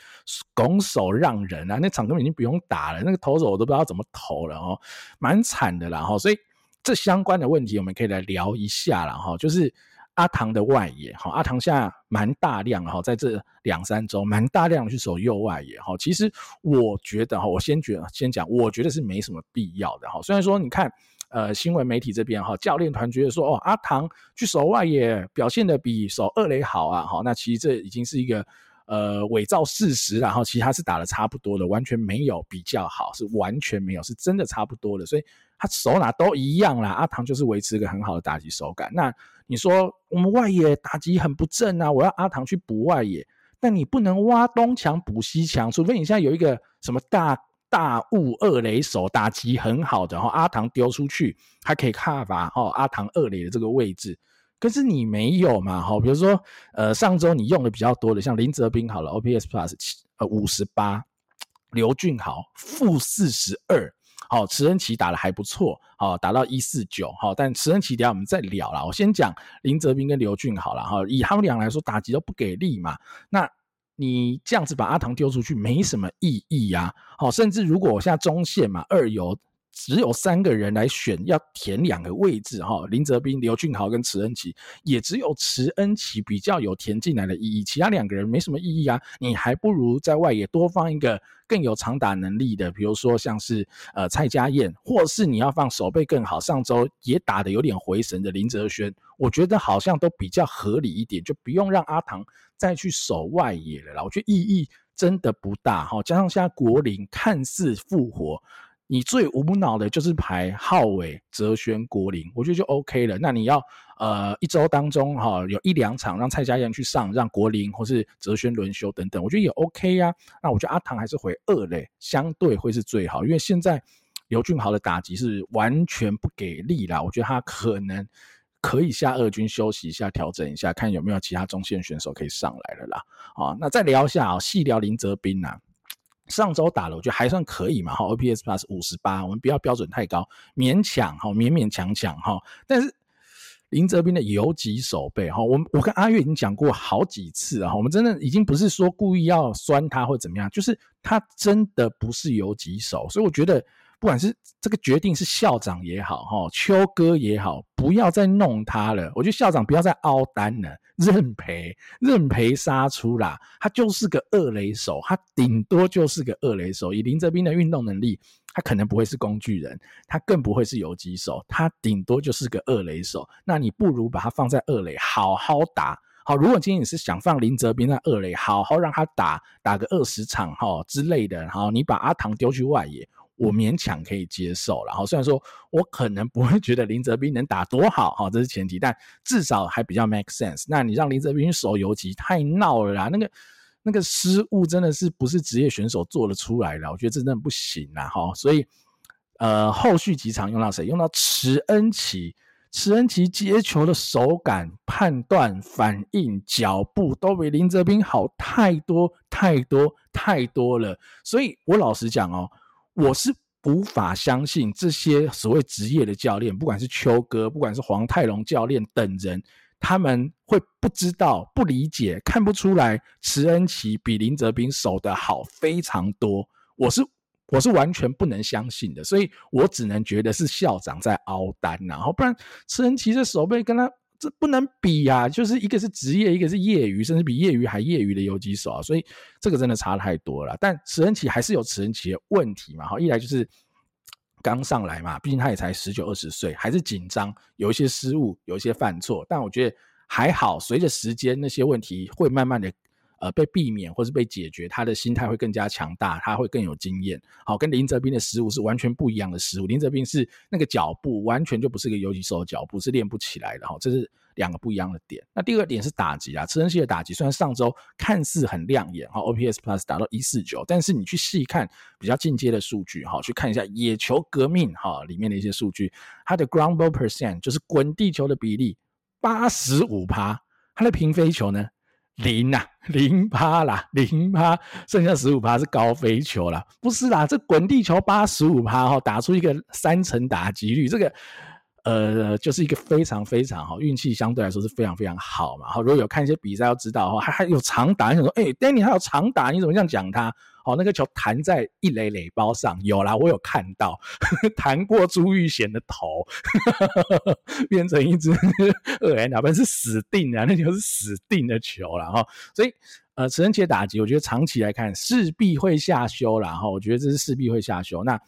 拱手让人啊，那场根本已经不用打了，那个投手我都不知道怎么投了，哦，蛮惨的啦，哈，所以这相关的问题我们可以来聊一下了，哈，就是。阿唐的外野，哈，阿唐现在蛮大量哈，在这两三周蛮大量的去守右外野，哈，其实我觉得哈，我先觉得先讲，我觉得是没什么必要的，哈，虽然说你看，呃，新闻媒体这边哈，教练团觉得说，哦，阿唐去守外野表现得比守二垒好啊，哈，那其实这已经是一个呃伪造事实，然后其实他是打得差不多的，完全没有比较好，是完全没有，是真的差不多的，所以他手哪都一样啦，阿唐就是维持一个很好的打击手感，那。你说我们外野打击很不正啊，我要阿唐去补外野，但你不能挖东墙补西墙，除非你现在有一个什么大大雾二垒手打击很好的，然后阿唐丢出去还可以 cover 哦，阿唐二垒的这个位置，可是你没有嘛，哈，比如说呃上周你用的比较多的，像林哲斌好了，OPS Plus 七呃五十八，刘俊豪负四十二。好，池恩奇打的还不错，好，打到一四九，好，但池恩奇等下我们再聊啦。我先讲林泽斌跟刘俊好了，哈，以他们俩来说，打击都不给力嘛。那你这样子把阿唐丢出去没什么意义啊。好，甚至如果我现在中线嘛，二游。只有三个人来选，要填两个位置哈，林哲斌、刘俊豪跟池恩齐，也只有池恩齐比较有填进来的意义，其他两个人没什么意义啊。你还不如在外野多放一个更有长打能力的，比如说像是呃蔡家燕，或是你要放守备更好，上周也打得有点回神的林哲轩，我觉得好像都比较合理一点，就不用让阿唐再去守外野了啦。我觉得意义真的不大哈，加上现在国林看似复活。你最无脑的就是排浩伟、哲轩、国林，我觉得就 OK 了。那你要呃一周当中哈、有一两场让蔡家燕去上，让国林或是哲轩轮休等等，我觉得也 OK 呀、啊。那我觉得阿唐还是回二垒，相对会是最好，因为现在刘俊豪的打击是完全不给力啦。我觉得他可能可以下二军休息一下，调整一下，看有没有其他中线选手可以上来了啦。啊，那再聊一下啊，细聊林哲斌呐。上周打了，我觉得还算可以嘛，哈，OPS Plus 五十八，我们不要标准太高，勉强哈，勉勉强强哈。但是林泽斌的游击手背哈，我我跟阿月已经讲过好几次啊，我们真的已经不是说故意要酸他或怎么样，就是他真的不是游击手，所以我觉得。不管是这个决定是校长也好，哈，邱哥也好，不要再弄他了。我觉得校长不要再凹单了，认赔认赔杀出啦。他就是个二雷手，他顶多就是个二雷手。以林哲斌的运动能力，他可能不会是工具人，他更不会是游击手，他顶多就是个二雷手。那你不如把他放在二雷，好好打。好，如果今天你是想放林哲斌在二垒，好好让他打打个二十场哈之类的，然后你把阿唐丢去外野。我勉强可以接受，然后虽然说我可能不会觉得林哲斌能打多好，哈，这是前提，但至少还比较 make sense。那你让林哲斌守游击太闹了啦，那个那个失误真的是不是职业选手做得出来的，我觉得这真的不行啦，哈。所以呃，后续几场用到谁？用到池恩齐，池恩齐接球的手感、判断、反应、脚步都比林哲斌好太多太多太多了。所以我老实讲哦。我是无法相信这些所谓职业的教练，不管是邱哥，不管是黄泰龙教练等人，他们会不知道、不理解、看不出来池恩齐比林哲斌守得好非常多。我是我是完全不能相信的，所以我只能觉得是校长在凹单，然后不然池恩齐的守备跟他。这不能比呀、啊，就是一个是职业，一个是业余，甚至比业余还业余的游击手啊，所以这个真的差太多了。但池恩齐还是有池恩齐的问题嘛，哈，一来就是刚上来嘛，毕竟他也才十九二十岁，还是紧张，有一些失误，有一些犯错，但我觉得还好，随着时间那些问题会慢慢的。呃，被避免或是被解决，他的心态会更加强大，他会更有经验。好，跟林哲斌的失误是完全不一样的失误。林哲斌是那个脚步完全就不是个游击手的脚步，是练不起来的哈。这是两个不一样的点。那第二点是打击啊，池恩齐的打击虽然上周看似很亮眼哈，OPS Plus 达到一四九，但是你去细看比较进阶的数据哈，去看一下野球革命哈里面的一些数据，它的 Ground Ball Percent 就是滚地球的比例八十五趴，它的平飞球呢？零呐、啊，零趴啦，零趴，剩下十五趴是高飞球啦，不是啦，这滚地球八十五趴哈，打出一个三成打击率，这个呃，就是一个非常非常好，运气相对来说是非常非常好嘛。好，如果有看一些比赛，要知道哈，还还有长打，你想说，哎、欸，Danny 还有长打，你怎么这样讲他？好，那个球弹在一垒垒包上，有啦，我有看到，弹过朱玉贤的头，变成一只二 N 打分是死定了，那球是死定的球了哈。所以，呃，池恩齐打击，我觉得长期来看势必会下修了哈。我觉得这是势必会下修。那。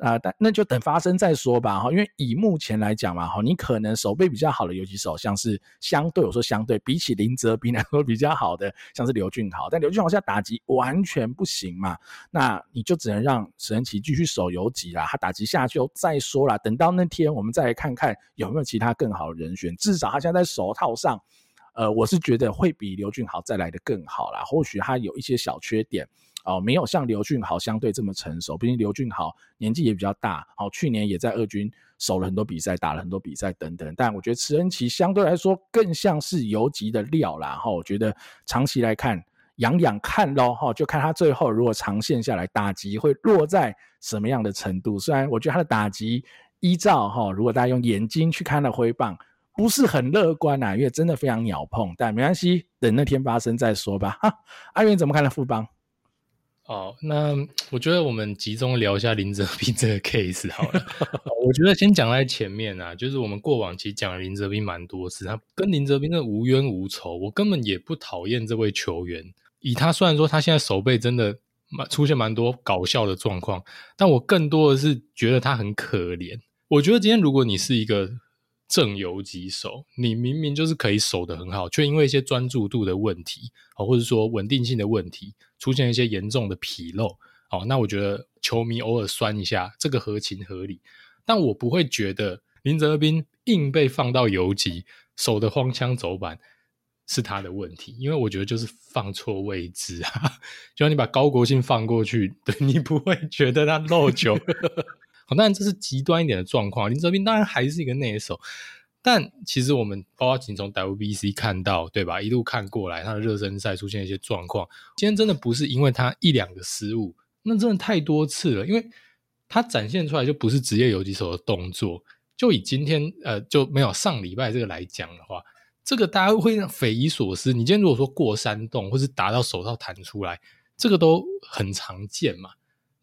啊、但那就等发生再说吧，哈，因为以目前来讲嘛，哈，你可能守备比较好的游击手，像是相对我说相对比起林哲斌来说比较好的，像是刘俊豪，但刘俊豪现在打击完全不行嘛，那你就只能让池恩齐继续守游击啦，他打击下去再说啦，等到那天我们再来看看有没有其他更好的人选，至少他现在在手套上，呃，我是觉得会比刘俊豪再来的更好啦，或许他有一些小缺点。哦，没有像刘俊豪相对这么成熟，毕竟刘俊豪年纪也比较大，好，去年也在二军守了很多比赛，打了很多比赛等等。但我觉得池恩齐相对来说更像是游击的料啦，哈，我觉得长期来看养养看咯，哈，就看他最后如果长线下来打击会落在什么样的程度。虽然我觉得他的打击依照哈，如果大家用眼睛去看的挥棒，不是很乐观啊，因为真的非常鸟碰，但没关系，等那天发生再说吧。哈，阿元怎么看的富邦？哦，那我觉得我们集中聊一下林哲斌这个 case 好了。我觉得先讲在前面啊，就是我们过往其实讲了林哲斌蛮多次，他跟林哲斌的无冤无仇，我根本也不讨厌这位球员。以他虽然说他现在手背真的蛮出现蛮多搞笑的状况，但我更多的是觉得他很可怜。我觉得今天如果你是一个正游击手，你明明就是可以守得很好，却因为一些专注度的问题，或者说稳定性的问题，出现一些严重的纰漏，哦，那我觉得球迷偶尔酸一下，这个合情合理。但我不会觉得林哲斌硬被放到游击，守得荒腔走板是他的问题，因为我觉得就是放错位置啊，就像你把高国庆放过去，对，你不会觉得他漏球。好，当然这是极端一点的状况。林哲斌当然还是一个内手，但其实我们包括仅从 WBC 看到，对吧？一路看过来，他的热身赛出现一些状况。今天真的不是因为他一两个失误，那真的太多次了。因为他展现出来就不是职业游击手的动作。就以今天呃就没有上礼拜这个来讲的话，这个大家会匪夷所思。你今天如果说过山洞，或是打到手套弹出来，这个都很常见嘛。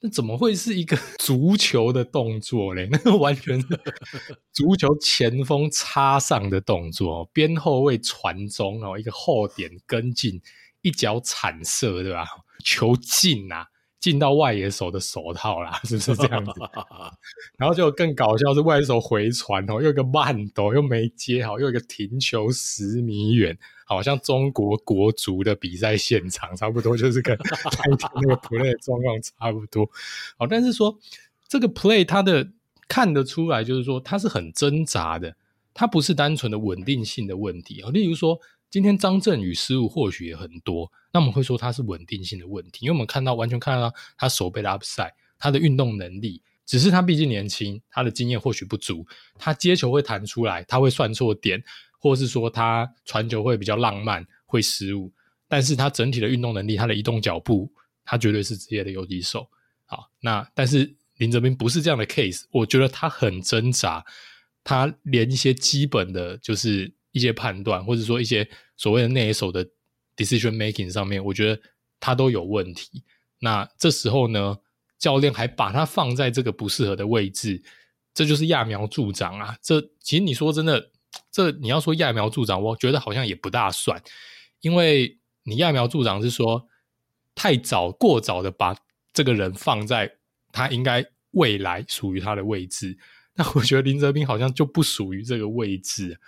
那怎么会是一个 足球的动作嘞？那个完全是 足球前锋插上的动作，边后卫传中哦，一个后点跟进，一脚铲射，对吧？球进啊！进到外野手的手套啦，是不是这样子？然后就更搞笑是外野手回传哦，又一个慢抖，又没接好，又一个停球十米远，好像中国国足的比赛现场，差不多就是跟 那个 play 的状况差不多。好，但是说这个 play 它的看得出来，就是说它是很挣扎的，它不是单纯的稳定性的问题啊。例如说。今天张振宇失误或许也很多，那我们会说他是稳定性的问题，因为我们看到完全看得到他手背的 upside，他的运动能力，只是他毕竟年轻，他的经验或许不足，他接球会弹出来，他会算错点，或是说他传球会比较浪漫，会失误，但是他整体的运动能力，他的移动脚步，他绝对是职业的游击手。好，那但是林哲斌不是这样的 case，我觉得他很挣扎，他连一些基本的就是。一些判断，或者说一些所谓的内野手的 decision making 上面，我觉得他都有问题。那这时候呢，教练还把他放在这个不适合的位置，这就是揠苗助长啊！这其实你说真的，这你要说揠苗助长，我觉得好像也不大算，因为你揠苗助长是说太早、过早的把这个人放在他应该未来属于他的位置。那我觉得林哲斌好像就不属于这个位置。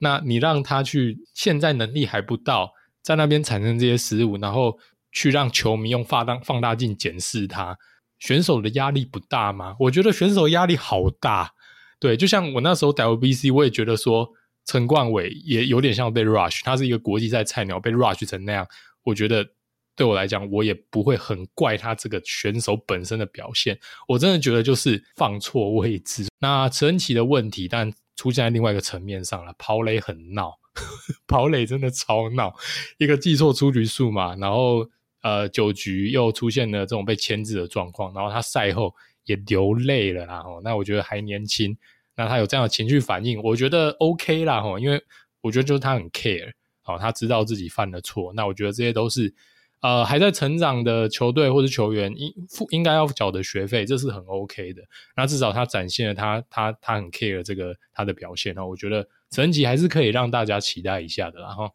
那你让他去，现在能力还不到，在那边产生这些失误，然后去让球迷用放大放大镜检视他，选手的压力不大吗？我觉得选手压力好大。对，就像我那时候 WBC，我也觉得说陈冠伟也有点像被 rush，他是一个国际赛菜鸟，被 rush 成那样，我觉得对我来讲，我也不会很怪他这个选手本身的表现。我真的觉得就是放错位置。那陈恩齐的问题，但。出现在另外一个层面上了，跑垒很闹，跑垒真的超闹，一个记错出局数嘛，然后呃九局又出现了这种被牵制的状况，然后他赛后也流泪了啦，那我觉得还年轻，那他有这样的情绪反应，我觉得 OK 啦，因为我觉得就是他很 care，好，他知道自己犯了错，那我觉得这些都是。呃，还在成长的球队或者球员应付应该要缴的学费，这是很 OK 的。那至少他展现了他他他很 care 这个他的表现，那我觉得成绩还是可以让大家期待一下的啦哈。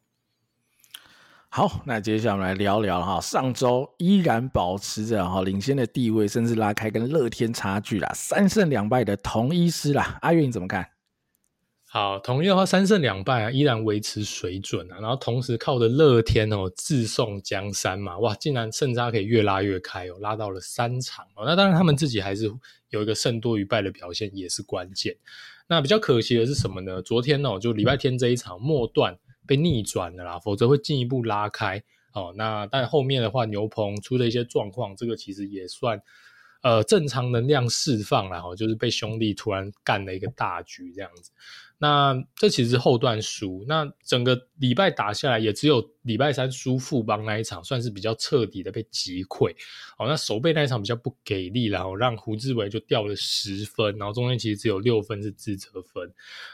好，那接下来我们来聊聊哈，上周依然保持着哈领先的地位，甚至拉开跟乐天差距啦，三胜两败的同一师啦，阿月你怎么看？好，同一的话三胜两败啊，依然维持水准啊，然后同时靠着乐天哦自送江山嘛，哇，竟然胜差可以越拉越开哦，拉到了三场哦，那当然他们自己还是有一个胜多于败的表现，也是关键。那比较可惜的是什么呢？昨天哦，就礼拜天这一场末段被逆转的啦，否则会进一步拉开哦。那但后面的话，牛棚出了一些状况，这个其实也算。呃正常能量释放，然后就是被兄弟突然干了一个大局这样子。那这其实后段输，那整个礼拜打下来，也只有礼拜三输富邦那一场算是比较彻底的被击溃。哦，那守备那一场比较不给力，然后让胡志伟就掉了十分，然后中间其实只有六分是自责分。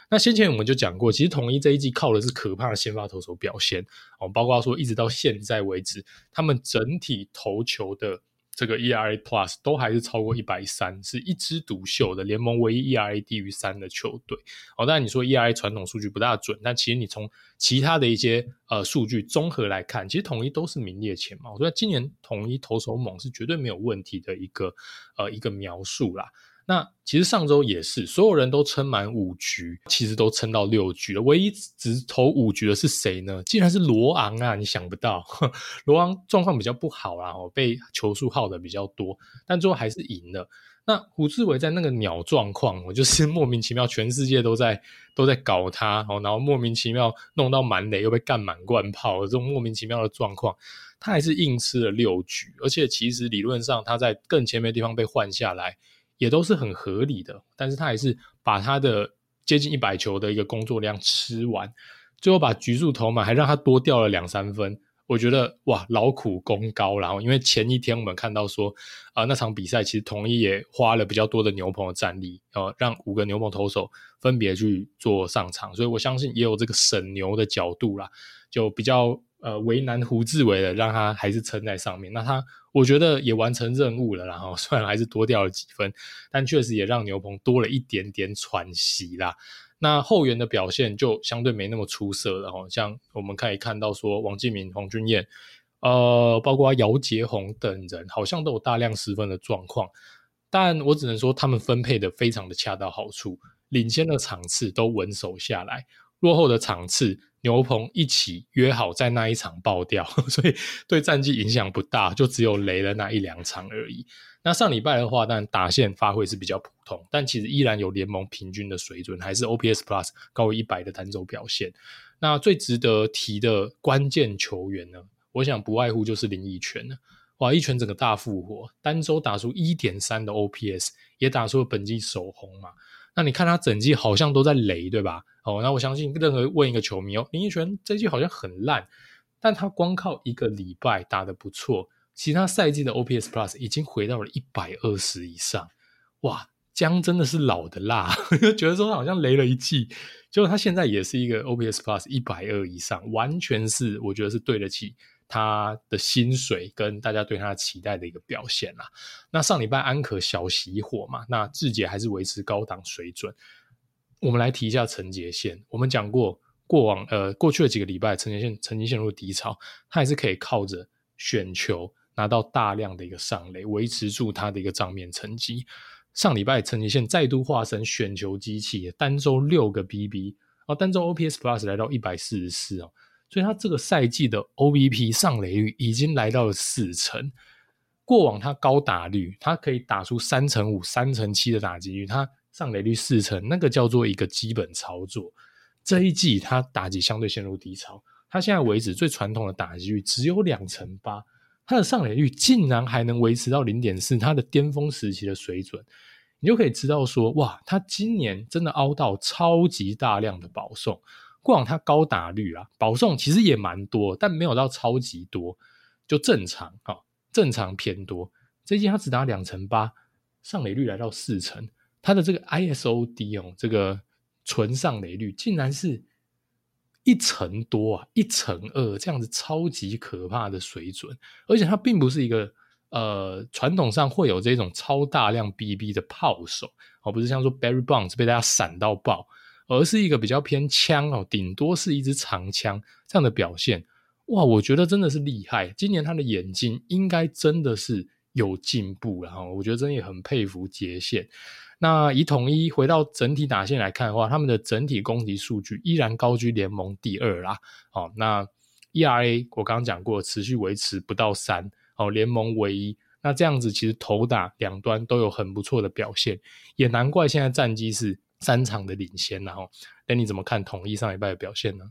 那先前我们就讲过，其实统一这一季靠的是可怕的先发投手表现哦，包括说一直到现在为止，他们整体投球的。这个 ERA Plus 都还是超过一百三，是一枝独秀的联盟唯一 ERA 低于三的球队。哦，当然你说 ERA 传统数据不大准，但其实你从其他的一些呃数据综合来看，其实统一都是名列前茅。我觉得今年统一投手猛是绝对没有问题的一个呃一个描述啦。那其实上周也是，所有人都撑满五局，其实都撑到六局了。唯一只投五局的是谁呢？竟然是罗昂啊！你想不到，罗昂状况比较不好啦，哦，被球数耗的比较多，但最后还是赢了。那胡志伟在那个鸟状况，我就是 莫名其妙，全世界都在都在搞他，然后莫名其妙弄到满垒又被干满贯炮，这种莫名其妙的状况，他还是硬吃了六局，而且其实理论上他在更前面的地方被换下来。也都是很合理的，但是他还是把他的接近一百球的一个工作量吃完，最后把局数投满，还让他多掉了两三分。我觉得哇，劳苦功高。然后因为前一天我们看到说，啊、那场比赛其实统一也花了比较多的牛棚的战力，呃，让五个牛棚投手分别去做上场，所以我相信也有这个省牛的角度啦，就比较。呃，为难胡志伟的，让他还是撑在上面。那他，我觉得也完成任务了。然 后虽然还是多掉了几分，但确实也让牛棚多了一点点喘息啦。那后援的表现就相对没那么出色了。哈，像我们可以看到说，王镜铭、黄君彦，呃，包括姚杰宏等人，好像都有大量失分的状况。但我只能说，他们分配的非常的恰到好处，领先的场次都稳守下来，落后的场次。牛棚一起约好在那一场爆掉，所以对战绩影响不大，就只有雷了那一两场而已。那上礼拜的话，当然打线发挥是比较普通，但其实依然有联盟平均的水准，还是 OPS Plus 高于一百的单周表现。那最值得提的关键球员呢，我想不外乎就是林益全了。哇，一拳整个大复活，单周打出一点三的 OPS，也打出了本季首轰嘛。那你看他整季好像都在雷，对吧？哦，那我相信任何问一个球迷哦，林益全这季好像很烂，但他光靠一个礼拜打得不错，其他赛季的 OPS Plus 已经回到了一百二十以上，哇，姜真的是老的辣，就觉得说他好像雷了一季，结果他现在也是一个 OPS Plus 一百二以上，完全是我觉得是对得起。他的薪水跟大家对他期待的一个表现啦。那上礼拜安可小熄火嘛，那志杰还是维持高档水准。我们来提一下陈杰宪，我们讲过过往呃过去的几个礼拜，陈杰宪曾经陷入低潮，他还是可以靠着选球拿到大量的一个上垒，维持住他的一个账面成绩。上礼拜陈杰宪再度化身选球机器，单周六个 BB，哦，单周 OPS Plus 来到一百四十四哦。所以他这个赛季的 OVP 上垒率已经来到了四成。过往他高打率，他可以打出三成五、三成七的打击率，他上垒率四成，那个叫做一个基本操作。这一季他打击相对陷入低潮，他现在为止最传统的打击率只有两成八，他的上垒率竟然还能维持到零点四，他的巅峰时期的水准，你就可以知道说，哇，他今年真的凹到超级大量的保送。过往它高打率啊，保送其实也蛮多，但没有到超级多，就正常哈、哦，正常偏多。这一季他只打两成八，上垒率来到四成，它的这个 ISOD 哦，这个纯上垒率竟然是一成多啊，一成二这样子，超级可怕的水准。而且它并不是一个呃传统上会有这种超大量 BB 的炮手，而不是像说 Barry Bonds 被大家闪到爆。而是一个比较偏枪哦，顶多是一支长枪这样的表现，哇，我觉得真的是厉害。今年他的眼睛应该真的是有进步了哈，我觉得真的也很佩服杰宪。那以统一回到整体打线来看的话，他们的整体攻击数据依然高居联盟第二啦。哦，那 ERA 我刚刚讲过，持续维持不到三，哦，联盟唯一。那这样子其实投打两端都有很不错的表现，也难怪现在战绩是。三场的领先，然后，那你怎么看统一上礼拜的表现呢？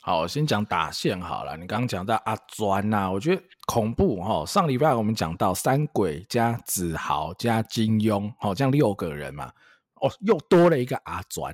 好，先讲打线好了。你刚刚讲到阿专呐，我觉得恐怖哈。上礼拜我们讲到三鬼加子豪加金庸，好，这样六个人嘛。哦，又多了一个阿专。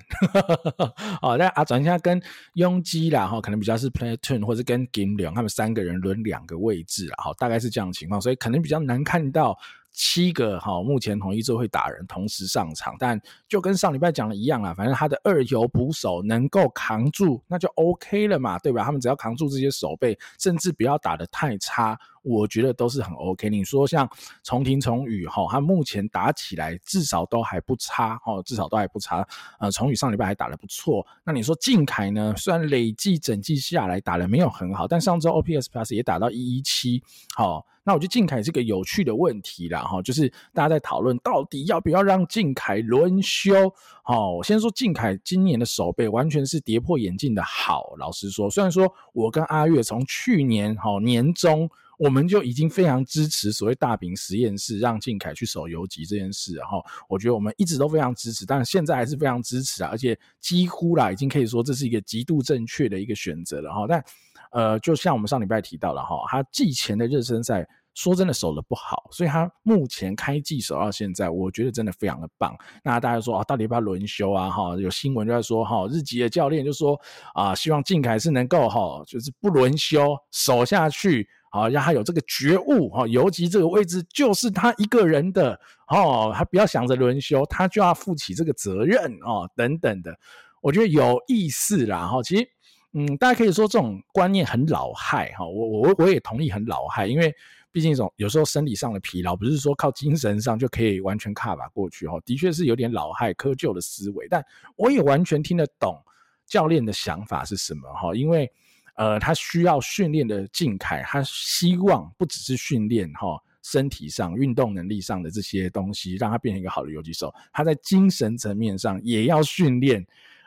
哦，那阿专现在跟庸基啦，哈，可能比较是 platoon，或者跟金龙他们三个人轮两个位置啦，好，大概是这样情况，所以可能比较难看到。七个哈，目前统一就会打人同时上场，但就跟上礼拜讲的一样啊，反正他的二游捕手能够扛住，那就 OK 了嘛，对吧？他们只要扛住这些守备，甚至不要打得太差，我觉得都是很 OK。你说像重庭重宇哈，他目前打起来至少都还不差哈，至少都还不差。呃，重宇上礼拜还打得不错。那你说靖凯呢？虽然累计整季下来打得没有很好，但上周 OPS Plus 也打到一一七，好。那我觉得靖凯是个有趣的问题啦，哈，就是大家在讨论到底要不要让靖凯轮休。好，我先说靖凯今年的守备完全是跌破眼镜的好。老实说，虽然说我跟阿月从去年哈年中我们就已经非常支持所谓大饼实验室让靖凯去守游击这件事，然后我觉得我们一直都非常支持，但是现在还是非常支持啊，而且几乎啦已经可以说这是一个极度正确的一个选择了哈，但。呃，就像我们上礼拜提到了哈，他季前的热身赛说真的守得不好，所以他目前开季守到现在，我觉得真的非常的棒。那大家说啊，到底要不要轮休啊？哈，有新闻就在说哈，日籍的教练就说啊，希望靖凯是能够哈，就是不轮休守下去，啊，让他有这个觉悟哈，尤其这个位置就是他一个人的哦，他不要想着轮休，他就要负起这个责任哦，等等的，我觉得有意思啦哈，其实。嗯，大家可以说这种观念很老害哈，我我我也同意很老害，因为毕竟这种有时候生理上的疲劳不是说靠精神上就可以完全 cover 过去哈，的确是有点老害窠臼的思维，但我也完全听得懂教练的想法是什么哈，因为呃他需要训练的靖凯，他希望不只是训练哈身体上运动能力上的这些东西，让他变成一个好的游击手，他在精神层面上也要训练。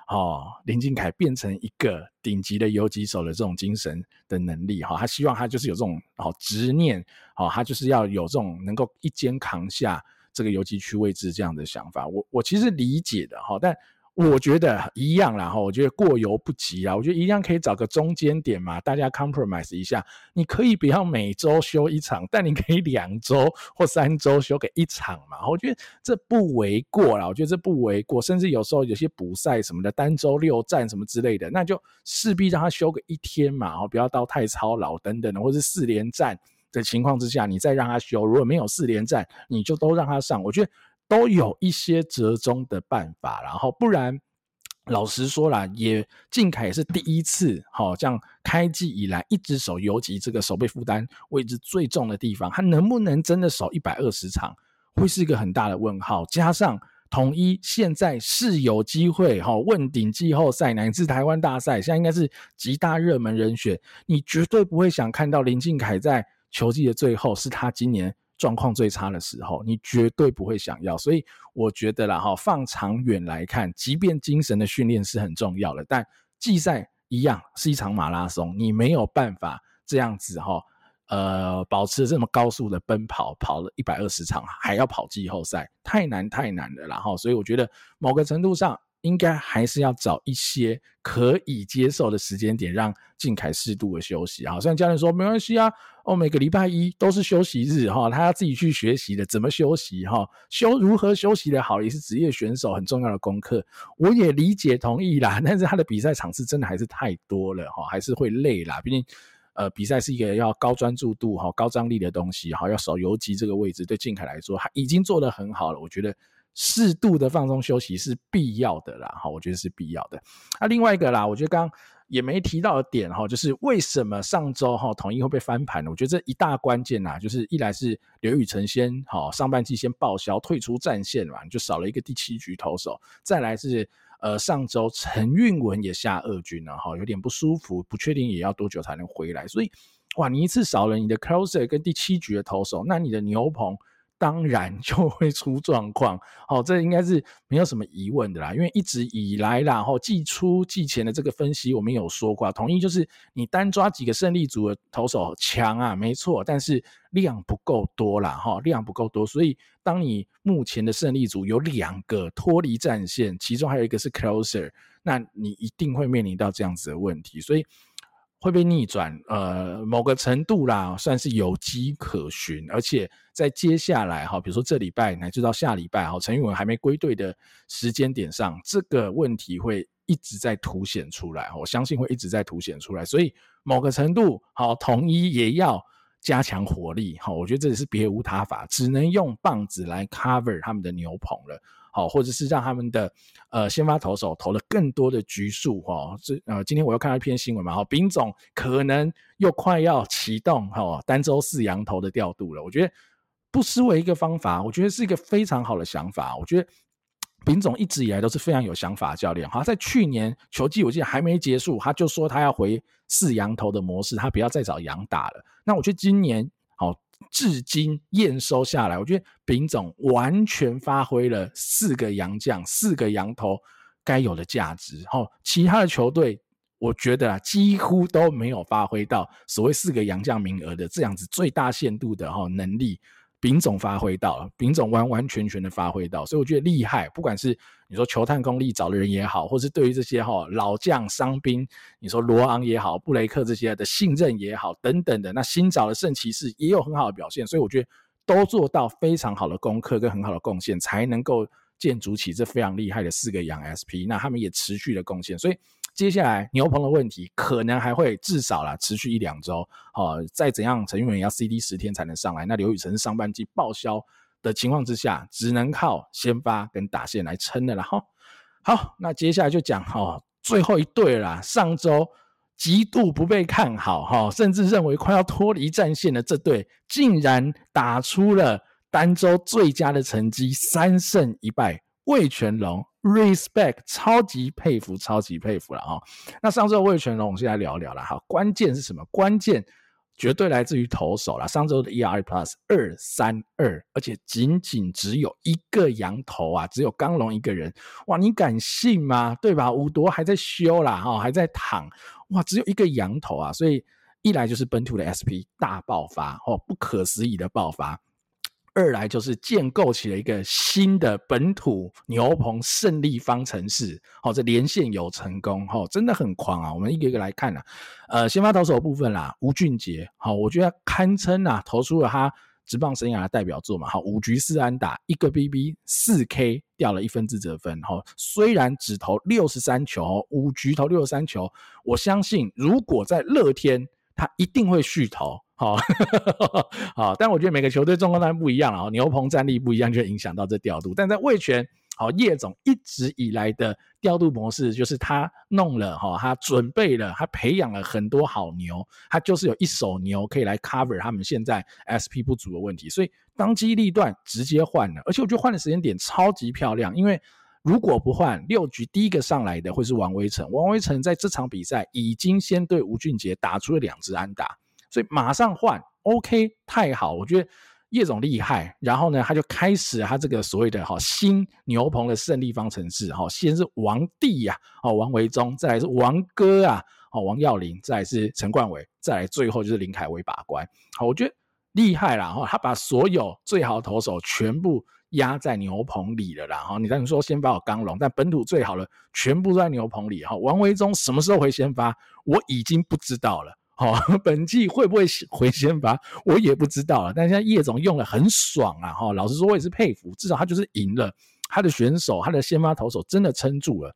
哦，林靖凯变成一个顶级的游击手的这种精神的能力，哈，他希望他就是有这种哦执念，哦，他就是要有这种能够一肩扛下这个游击区位置这样的想法，我我其实理解的哈，但。我觉得一样啦哈，我觉得过犹不及啊，我觉得一样可以找个中间点嘛，大家 compromise 一下。你可以不要每周休一场，但你可以两周或三周休个一场嘛。我觉得这不为过啦，我觉得这不为过，甚至有时候有些补赛什么的，单周六战什么之类的，那就势必让他休个一天嘛，然后不要到太操劳等等的，或是四连战的情况之下，你再让他休。如果没有四连战，你就都让他上。我觉得。都有一些折中的办法，然后不然，老实说啦，也靖凯也是第一次，好，像开季以来一直守游击这个守备负担位置最重的地方，他能不能真的守一百二十场，会是一个很大的问号。加上统一现在是有机会，哈，问鼎季后赛乃至台湾大赛，现在应该是极大热门人选，你绝对不会想看到林靖凯在球季的最后是他今年。状况最差的时候，你绝对不会想要，所以我觉得啦哈，放长远来看，即便精神的训练是很重要的，但季赛一样是一场马拉松，你没有办法这样子哈，呃，保持这么高速的奔跑，跑了一百二十场，还要跑季后赛，太难太难了啦哈，所以我觉得某个程度上。应该还是要找一些可以接受的时间点，让靖凯适度的休息好。虽然教练说没关系啊，哦，每个礼拜一都是休息日哈，他要自己去学习的，怎么休息哈，休如何休息的好，也是职业选手很重要的功课。我也理解同意啦，但是他的比赛场次真的还是太多了哈，还是会累啦。毕竟，呃，比赛是一个要高专注度哈、高张力的东西哈，要守游击这个位置，对靖凯来说，他已经做得很好了，我觉得。适度的放松休息是必要的啦，哈，我觉得是必要的。那、另外一个啦，我觉得刚也没提到的点哈，就是为什么上周哈统一会被翻盘呢？我觉得这一大关键呐，就是一来是刘宇辰先哈上半季先报销退出战线嘛，就少了一个第七局投手；再来是呃上周陈韵文也下二军了哈，有点不舒服，不确定也要多久才能回来。所以哇，你一次少了你的 closer 跟第七局的投手，那你的牛棚。当然就会出状况，好，这应该是没有什么疑问的啦。因为一直以来啦，哈，季初季前的这个分析，我们有说过，同一就是你单抓几个胜利组的投手强啊，没错，但是量不够多啦，哈，量不够多，所以当你目前的胜利组有两个脱离战线，其中还有一个是 closer。那你一定会面临到这样子的问题，所以会被逆转，呃，某个程度啦，算是有迹可循，而且在接下来哈，比如说这礼拜乃至到下礼拜哈，陈玉文还没归队的时间点上，这个问题会一直在凸显出来，我相信会一直在凸显出来，所以某个程度好，统一也要。加强火力，好，我觉得这也是别无他法，只能用棒子来 cover 他们的牛棚了，好，或者是让他们的呃先发投手投了更多的局数，哈，这呃今天我又看到一篇新闻嘛，哈，丙总可能又快要启动哈单周四洋投的调度了，我觉得不失为一个方法，我觉得是一个非常好的想法，我觉得。丙总一直以来都是非常有想法的教练，哈，在去年球季我记得还没结束，他就说他要回四羊头的模式，他不要再找羊打了。那我觉得今年好，至今验收下来，我觉得丙总完全发挥了四个洋将、四个羊头该有的价值，哈，其他的球队我觉得啊，几乎都没有发挥到所谓四个洋将名额的这样子最大限度的哈能力。丙总发挥到了，丙总完完全全的发挥到，所以我觉得厉害。不管是你说球探功力找的人也好，或是对于这些哈老将伤兵，你说罗昂也好，布雷克这些的信任也好，等等的，那新找的圣骑士也有很好的表现，所以我觉得都做到非常好的功课跟很好的贡献，才能够建筑起这非常厉害的四个洋 SP。那他们也持续的贡献，所以。接下来牛棚的问题可能还会至少啦持续一两周，哦，再怎样陈玉文要 CD 十天才能上来，那刘宇辰上半季报销的情况之下，只能靠先发跟打线来撑的了哈。好，那接下来就讲哈最后一队啦，上周极度不被看好哈，甚至认为快要脱离战线的这队，竟然打出了单周最佳的成绩，三胜一败，魏全龙。Respect，超级佩服，超级佩服了啊！那上周味全龙，我们先来聊聊了哈。关键是什么？关键绝对来自于投手了。上周的 E.R. Plus 二三二，而且仅仅只有一个羊头啊，只有刚龙一个人。哇，你敢信吗？对吧？五夺还在修啦，哈，还在躺。哇，只有一个羊头啊，所以一来就是本土的 SP 大爆发，哦，不可思议的爆发。二来就是建构起了一个新的本土牛棚胜利方程式，好，这连线有成功，哈，真的很狂啊！我们一个一个来看啊，呃，先发投手部分啦，吴俊杰，好，我觉得堪称啊，投出了他职棒生涯的代表作嘛，好，五局四安打，一个 BB，四 K，掉了一分自责分，哈，虽然只投六十三球，五局投六十三球，我相信如果在乐天，他一定会续投。好，好，但我觉得每个球队状况当然不一样了，牛棚战力不一样，就影响到这调度。但在味全，好，叶总一直以来的调度模式就是他弄了，哈，他准备了，他培养了很多好牛，他就是有一手牛可以来 cover 他们现在 SP 不足的问题，所以当机立断直接换了，而且我觉得换的时间点超级漂亮，因为如果不换，六局第一个上来的会是王威晨，王威晨在这场比赛已经先对吴俊杰打出了两支安打。所以马上换，OK，太好，我觉得叶总厉害。然后呢，他就开始他这个所谓的哈新牛棚的胜利方程式哈，先是王帝呀，哦王维忠，再来是王哥啊，哦王耀林，再来是陈冠伟，再来最后就是林凯威把关。好，我觉得厉害啦哈，他把所有最好的投手全部压在牛棚里了啦哈。你刚才说先发有刚龙，但本土最好的全部都在牛棚里哈。王维忠什么时候回先发，我已经不知道了。好，本季会不会回先发，我也不知道了。但现在叶总用了很爽啊！哈，老实说，我也是佩服。至少他就是赢了，他的选手，他的先发投手真的撑住了。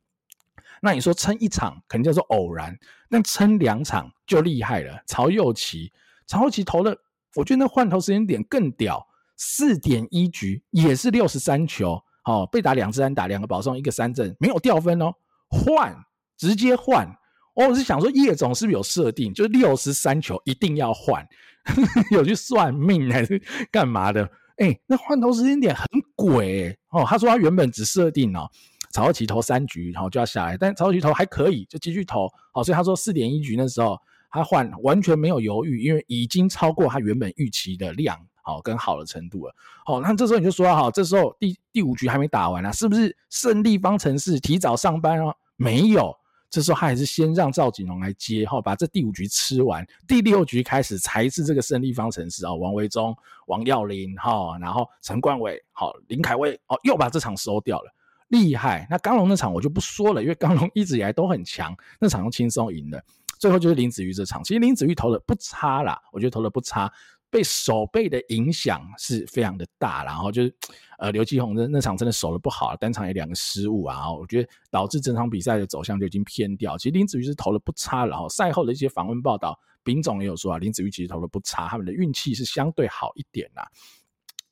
那你说撑一场肯定叫做偶然，那撑两场就厉害了。曹祐齐，曹祐齐投了，我觉得那换投时间点更屌，四点一局也是六十三球，哦，被打两支安打，两个保送，一个三振，没有掉分哦，换直接换。我是想说，叶总是不是有设定，就是六十三球一定要换，有去算命还是干嘛的？哎、那换投时间点很鬼、哦。他说他原本只设定哦，曹祐齐投三局，然后就要下来，但曹祐齐投还可以，就继续投。好，所以他说四点一局那时候他换完全没有犹豫，因为已经超过他原本预期的量，好跟好的程度了。好，那这时候你就说好，这时候第第五局还没打完啊，是不是胜利方程式提早上班哦？没有。这时候他还是先让赵景龙来接，哈，把这第五局吃完，第六局开始才是这个胜利方程式啊，王维中、王耀林，哈，然后陈冠伟，好，林凯威，哦，又把这场收掉了。厉害。那刚龙那场我就不说了，因为刚龙一直以来都很强，那场又轻松赢了。最后就是林子妤这场，其实林子妤投的不差啦，我觉得投的不差，被守备的影响是非常的大，然后就是呃刘继宏那那场真的守的不好，单场有两个失误啊，我觉得导致整场比赛的走向就已经偏掉。其实林子瑜是投的不差，然后赛后的一些访问报道，丙总也有说啊，林子瑜其实投的不差，他们的运气是相对好一点啦。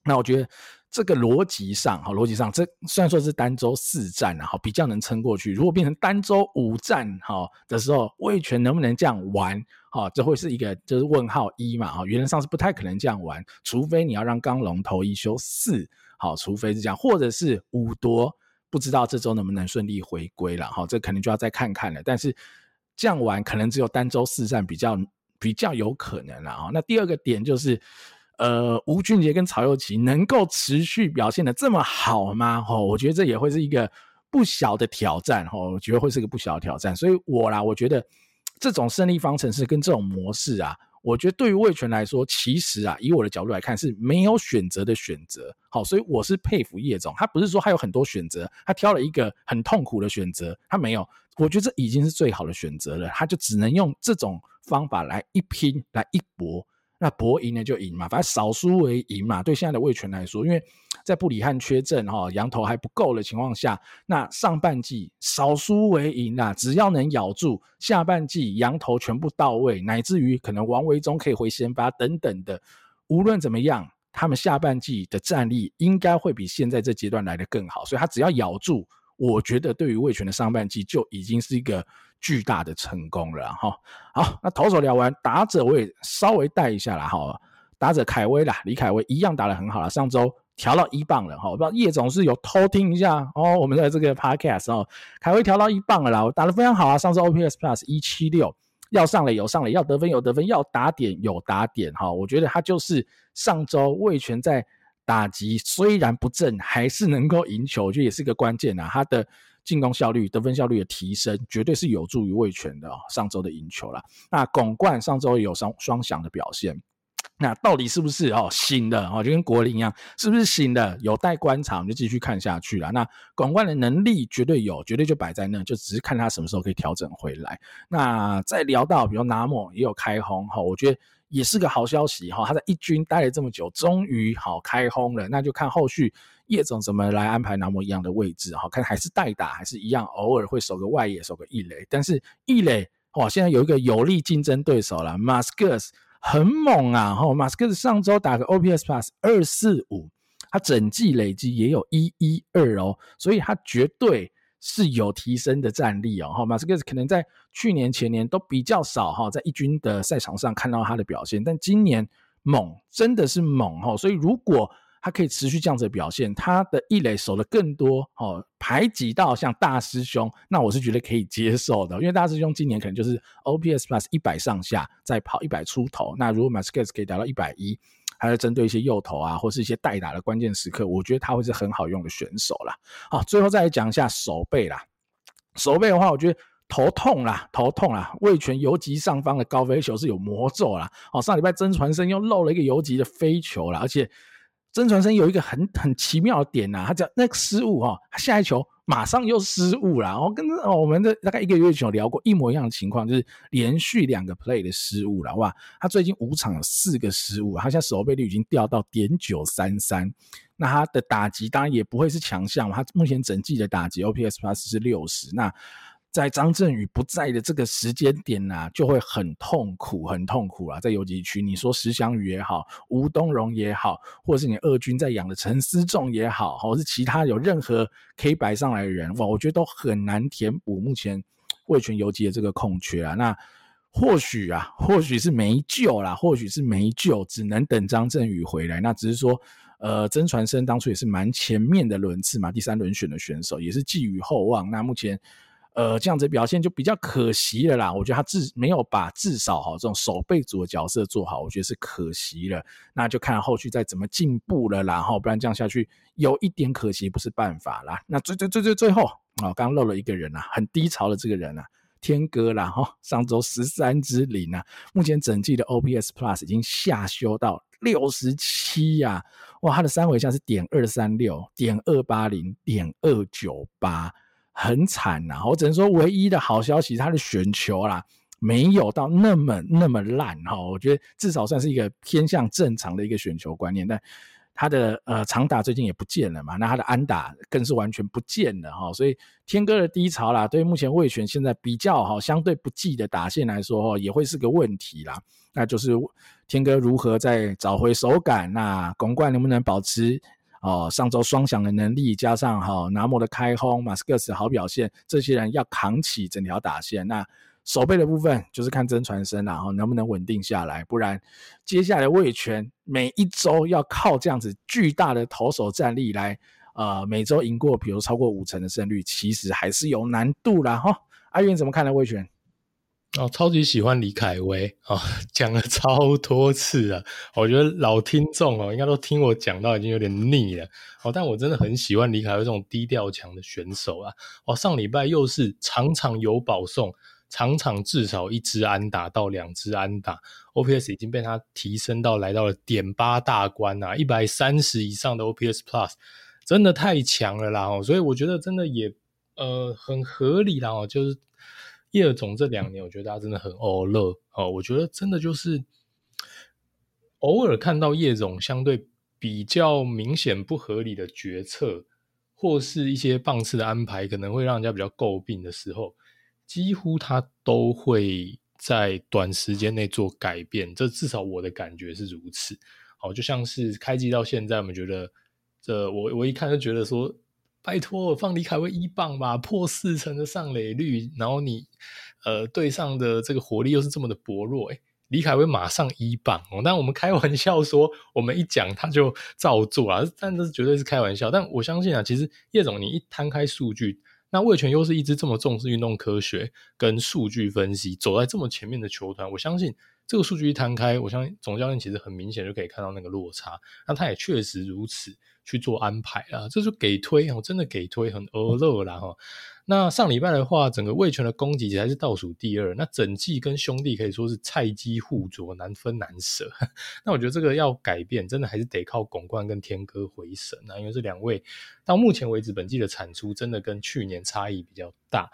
那我觉得。这个逻辑上，哈，逻辑上，这虽然说是单周四战，然后比较能撑过去。如果变成单周五战，哈的时候，味全能不能这样玩？哈，这会是一个就是问号一嘛，哈，原则上是不太可能这样玩，除非你要让刚龙投一休四，好，除非是这样，或者是五夺，不知道这周能不能顺利回归了，哈，这可能就要再看看了。但是这样玩，可能只有单周四战比较比较有可能了，哈。那第二个点就是。呃，吴俊杰跟曹又齐能够持续表现的这么好吗？哦，我觉得这也会是一个不小的挑战。哦，我觉得会是一个不小的挑战。所以我啦，我觉得这种胜利方程式跟这种模式啊，我觉得对于味全来说，其实啊，以我的角度来看是没有选择的选择。好，所以我是佩服叶总，他不是说他有很多选择，他挑了一个很痛苦的选择，他没有。我觉得这已经是最好的选择了，他就只能用这种方法来一拼，来一搏。那搏赢了就赢嘛，反正少输为赢嘛。对现在的味全来说，因为在布里汉缺阵哈，羊头还不够的情况下，那上半季少输为赢啦。只要能咬住下半季羊头全部到位，乃至于可能王维中可以回先发等等的，无论怎么样，他们下半季的战力应该会比现在这阶段来得更好。所以他只要咬住，我觉得对于味全的上半季就已经是一个。巨大的成功了哈，好，那投手聊完，打者我也稍微带一下啦哈，打者凯威啦，李凯威一样打得很好了，上周调到一棒了哈，我不知道叶总是有偷听一下哦，我们的这个 podcast 哦，凯威调到一棒了啦，我打得非常好啊，上周 OPS Plus 一七六，要上垒有上垒，要得分有得分，要打点有打点哈，我觉得他就是上周味全在打击虽然不正，还是能够赢球，我觉得也是个关键啊，他的。进攻效率、得分效率的提升，绝对是有助于味全的哦。上周的赢球啦，那巩冠上周有双双响的表现，那到底是不是哦醒的哦？就跟国林一样，是不是醒的？有待观察，我们就继续看下去了。那巩冠的能力绝对有，绝对就摆在那，就只是看他什么时候可以调整回来。那再聊到，比如拿莫也有开轰哈，我觉得。也是个好消息哈，他在一军待了这么久，终于好开轰了，那就看后续叶总怎么来安排拿模一样的位置哈，看还是代打还是一样，偶尔会守个外野，守个一垒，但是一垒哇，现在有一个有力竞争对手了，马斯克斯很猛啊哈，马斯克斯上周打个 OPS Plus 二四五，他整季累积也有一一二哦，所以他绝对。是有提升的战力哦，哈，马斯克斯可能在去年前年都比较少哈，在一军的赛场上看到他的表现，但今年猛，真的是猛哈，所以如果他可以持续这样子的表现，他的一垒守的更多哦，排挤到像大师兄，那我是觉得可以接受的，因为大师兄今年可能就是 OPS Plus 一百上下，再跑一百出头，那如果马斯克斯可以达到一百一。还是针对一些右投啊，或是一些代打的关键时刻，我觉得他会是很好用的选手啦。好，最后再来讲一下手背啦。手背的话，我觉得头痛啦，头痛啦。味全游击上方的高飞球是有魔咒啦。哦，上礼拜曾传生又漏了一个游击的飞球啦，而且曾传生有一个很很奇妙的点呐，他讲那个失误哈，他下一球。马上又失误了，然后跟我们的大概一个月前有聊过一模一样的情况，就是连续两个 play 的失误了，哇！他最近五场有四个失误，他现在守备率已经掉到点九三三，那他的打击当然也不会是强项，他目前整季的打击 OPS Plus 是六十，那。在张振宇不在的这个时间点呐、就会很痛苦，很痛苦啊！在游击区，你说石翔宇也好，吴东荣也好，或者是你二军在养的陈思仲也好，或者是其他有任何可以摆上来的人，哇，我觉得都很难填补目前味全游击的这个空缺啊。那或许啊，或许是没救啦，或许是没救，只能等张振宇回来。那只是说，呃，曾传生当初也是蛮前面的轮次嘛，第三轮选的选手，也是寄予厚望。那目前。呃，这样子表现就比较可惜了啦。我觉得他至没有把至少哈这种守备组的角色做好，我觉得是可惜了。那就看后续再怎么进步了啦，哈，不然这样下去有一点可惜不是办法啦。那最最最最最后啊，刚漏了一个人啊，很低潮的这个人啊，天哥啦哈，上周十三支零啊，目前整季的 OPS Plus 已经下修到六十七呀，哇，它的三回像是点二三六、点二八零、点二九八，很惨呐。我只能说，唯一的好消息，它的选球啦，没有到那么那么烂哈。我觉得至少算是一个偏向正常的一个选球观念，但。他的呃长打最近也不见了嘛，那他的安打更是完全不见了哈，所以天哥的低潮啦，对于目前味全现在比较哈相对不济的打线来说，也会是个问题啦。那就是天哥如何再找回手感，那巩冠能不能保持哦上周双响的能力，加上哈拿摩的开轰，马斯克斯好表现，这些人要扛起整条打线那。守备的部分就是看真传生，然后能不能稳定下来，不然接下来味全每一周要靠这样子巨大的投手战力来，呃，每周赢过，比如超过五成的胜率，其实还是有难度啦。哈。阿元怎么看呢？味全哦，超级喜欢李凯威啊，讲了超多次了，我觉得老听众哦，应该都听我讲到已经有点腻了哦，但我真的很喜欢李凯威这种低调强的选手啊。哦，上礼拜又是场场有保送。场场至少一支安打到两支安打，OPS 已经被他提升到来到了点八大关啊，一百三十以上的 OPS Plus，真的太强了啦！哦，所以我觉得真的也呃很合理啦哦，就是叶总这两年，我觉得大家真的很欧乐哦，我觉得真的就是偶尔看到叶总相对比较明显不合理的决策，或是一些棒次的安排，可能会让人家比较诟病的时候。几乎他都会在短时间内做改变，这至少我的感觉是如此。好，就像是开机到现在，我们觉得这我我一看就觉得说，拜托放李凯威一棒吧，破四成的上垒率，然后你呃对上的这个火力又是这么的薄弱，诶李凯威马上一棒哦。但我们开玩笑说，我们一讲他就照做啊，但这绝对是开玩笑。但我相信啊，其实叶总你一摊开数据。那魏全又是一支这么重视运动科学跟数据分析，走在这么前面的球团，我相信这个数据一摊开，我相信总教练其实很明显就可以看到那个落差。那他也确实如此去做安排啊，这就给推哦，真的给推很欧乐啦哈。那上礼拜的话，整个卫权的攻击还是倒数第二。那整季跟兄弟可以说是菜鸡互啄，难分难舍。那我觉得这个要改变，真的还是得靠巩冠跟天哥回神啊，因为这两位到目前为止本季的产出真的跟去年差异比较大。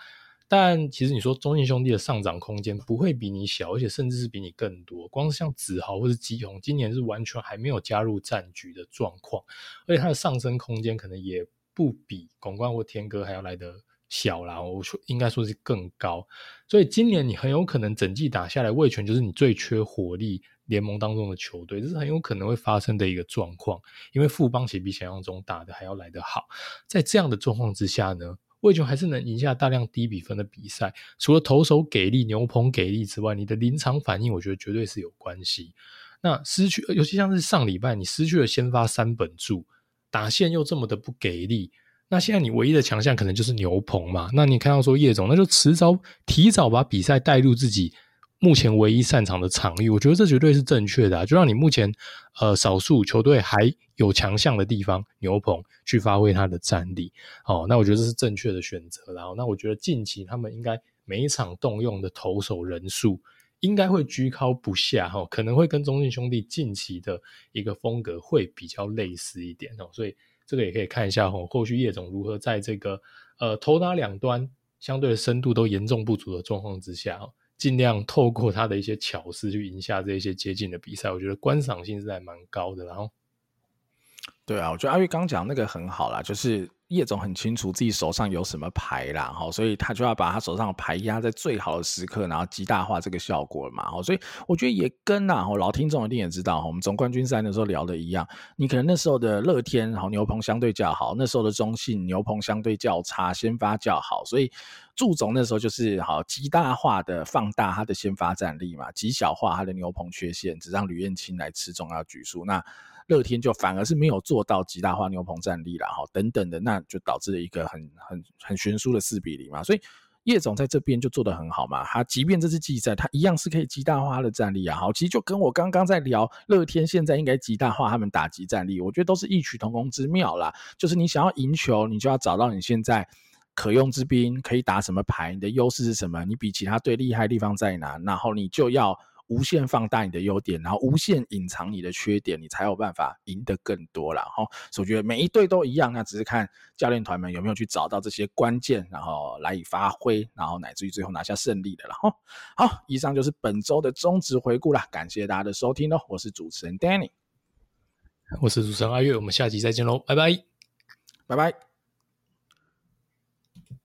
但其实你说中信兄弟的上涨空间不会比你小，而且甚至是比你更多。光是像子豪或是基宏，今年是完全还没有加入战局的状况，而且它的上升空间可能也不比巩冠或天哥还要来得小啦，我说应该说是更高，所以今年你很有可能整季打下来，味全就是你最缺火力联盟当中的球队，这是很有可能会发生的一个状况。因为富邦其实比想象中打的还要来得好，在这样的状况之下呢，味全还是能赢下大量低比分的比赛。除了投手给力、牛棚给力之外，你的临场反应，我觉得绝对是有关系。那失去，尤其像是上礼拜你失去了先发三本柱，打线又这么的不给力。那现在你唯一的强项可能就是牛棚嘛？那你看到说叶总，那就迟早提早把比赛带入自己目前唯一擅长的场域，我觉得这绝对是正确的啊！就让你目前呃少数球队还有强项的地方牛棚去发挥他的战力哦。那我觉得这是正确的选择。然后，那我觉得近期他们应该每一场动用的投手人数应该会居高不下哈，可能会跟中信兄弟近期的一个风格会比较类似一点哦，所以。这个也可以看一下吼，后续叶总如何在这个呃投打两端相对的深度都严重不足的状况之下，尽量透过他的一些巧思去赢下这些接近的比赛，我觉得观赏性是还蛮高的。然后，对啊，我觉得阿玉刚讲那个很好啦，就是。叶总很清楚自己手上有什么牌啦，哈，所以他就要把他手上的牌压在最好的时刻，然后极大化这个效果嘛，哈，所以我觉得也跟啊，老听众一定也知道，我们总冠军赛的时候聊的一样，你可能那时候的乐天，好牛棚相对较好，那时候的中信牛棚相对较差，先发较好，所以祝总那时候就是好极大化的放大他的先发战力嘛，极小化他的牛棚缺陷，只让吕彦青来吃重要局数，那。乐天就反而是没有做到极大化牛棚战力了，哈，等等的，那就导致了一个很很很悬殊的四比零嘛。所以叶总在这边就做得很好嘛，他即便这次季赛，他一样是可以极大化他的战力啊。好，其实就跟我刚刚在聊乐天现在应该极大化他们打击战力，我觉得都是异曲同工之妙啦。就是你想要赢球，你就要找到你现在可用之兵，可以打什么牌，你的优势是什么，你比其他队厉害的地方在哪，然后你就要。无限放大你的优点，然后无限隐藏你的缺点，你才有办法赢得更多了哈。所以我觉得每一队都一样，那只是看教练团们有没有去找到这些关键，然后来以发挥，然后乃至于最后拿下胜利的了哈。好，以上就是本周的中职回顾啦，感谢大家的收听哦，我是主持人 Danny，我是主持人阿月，我们下集再见喽，拜拜，拜拜。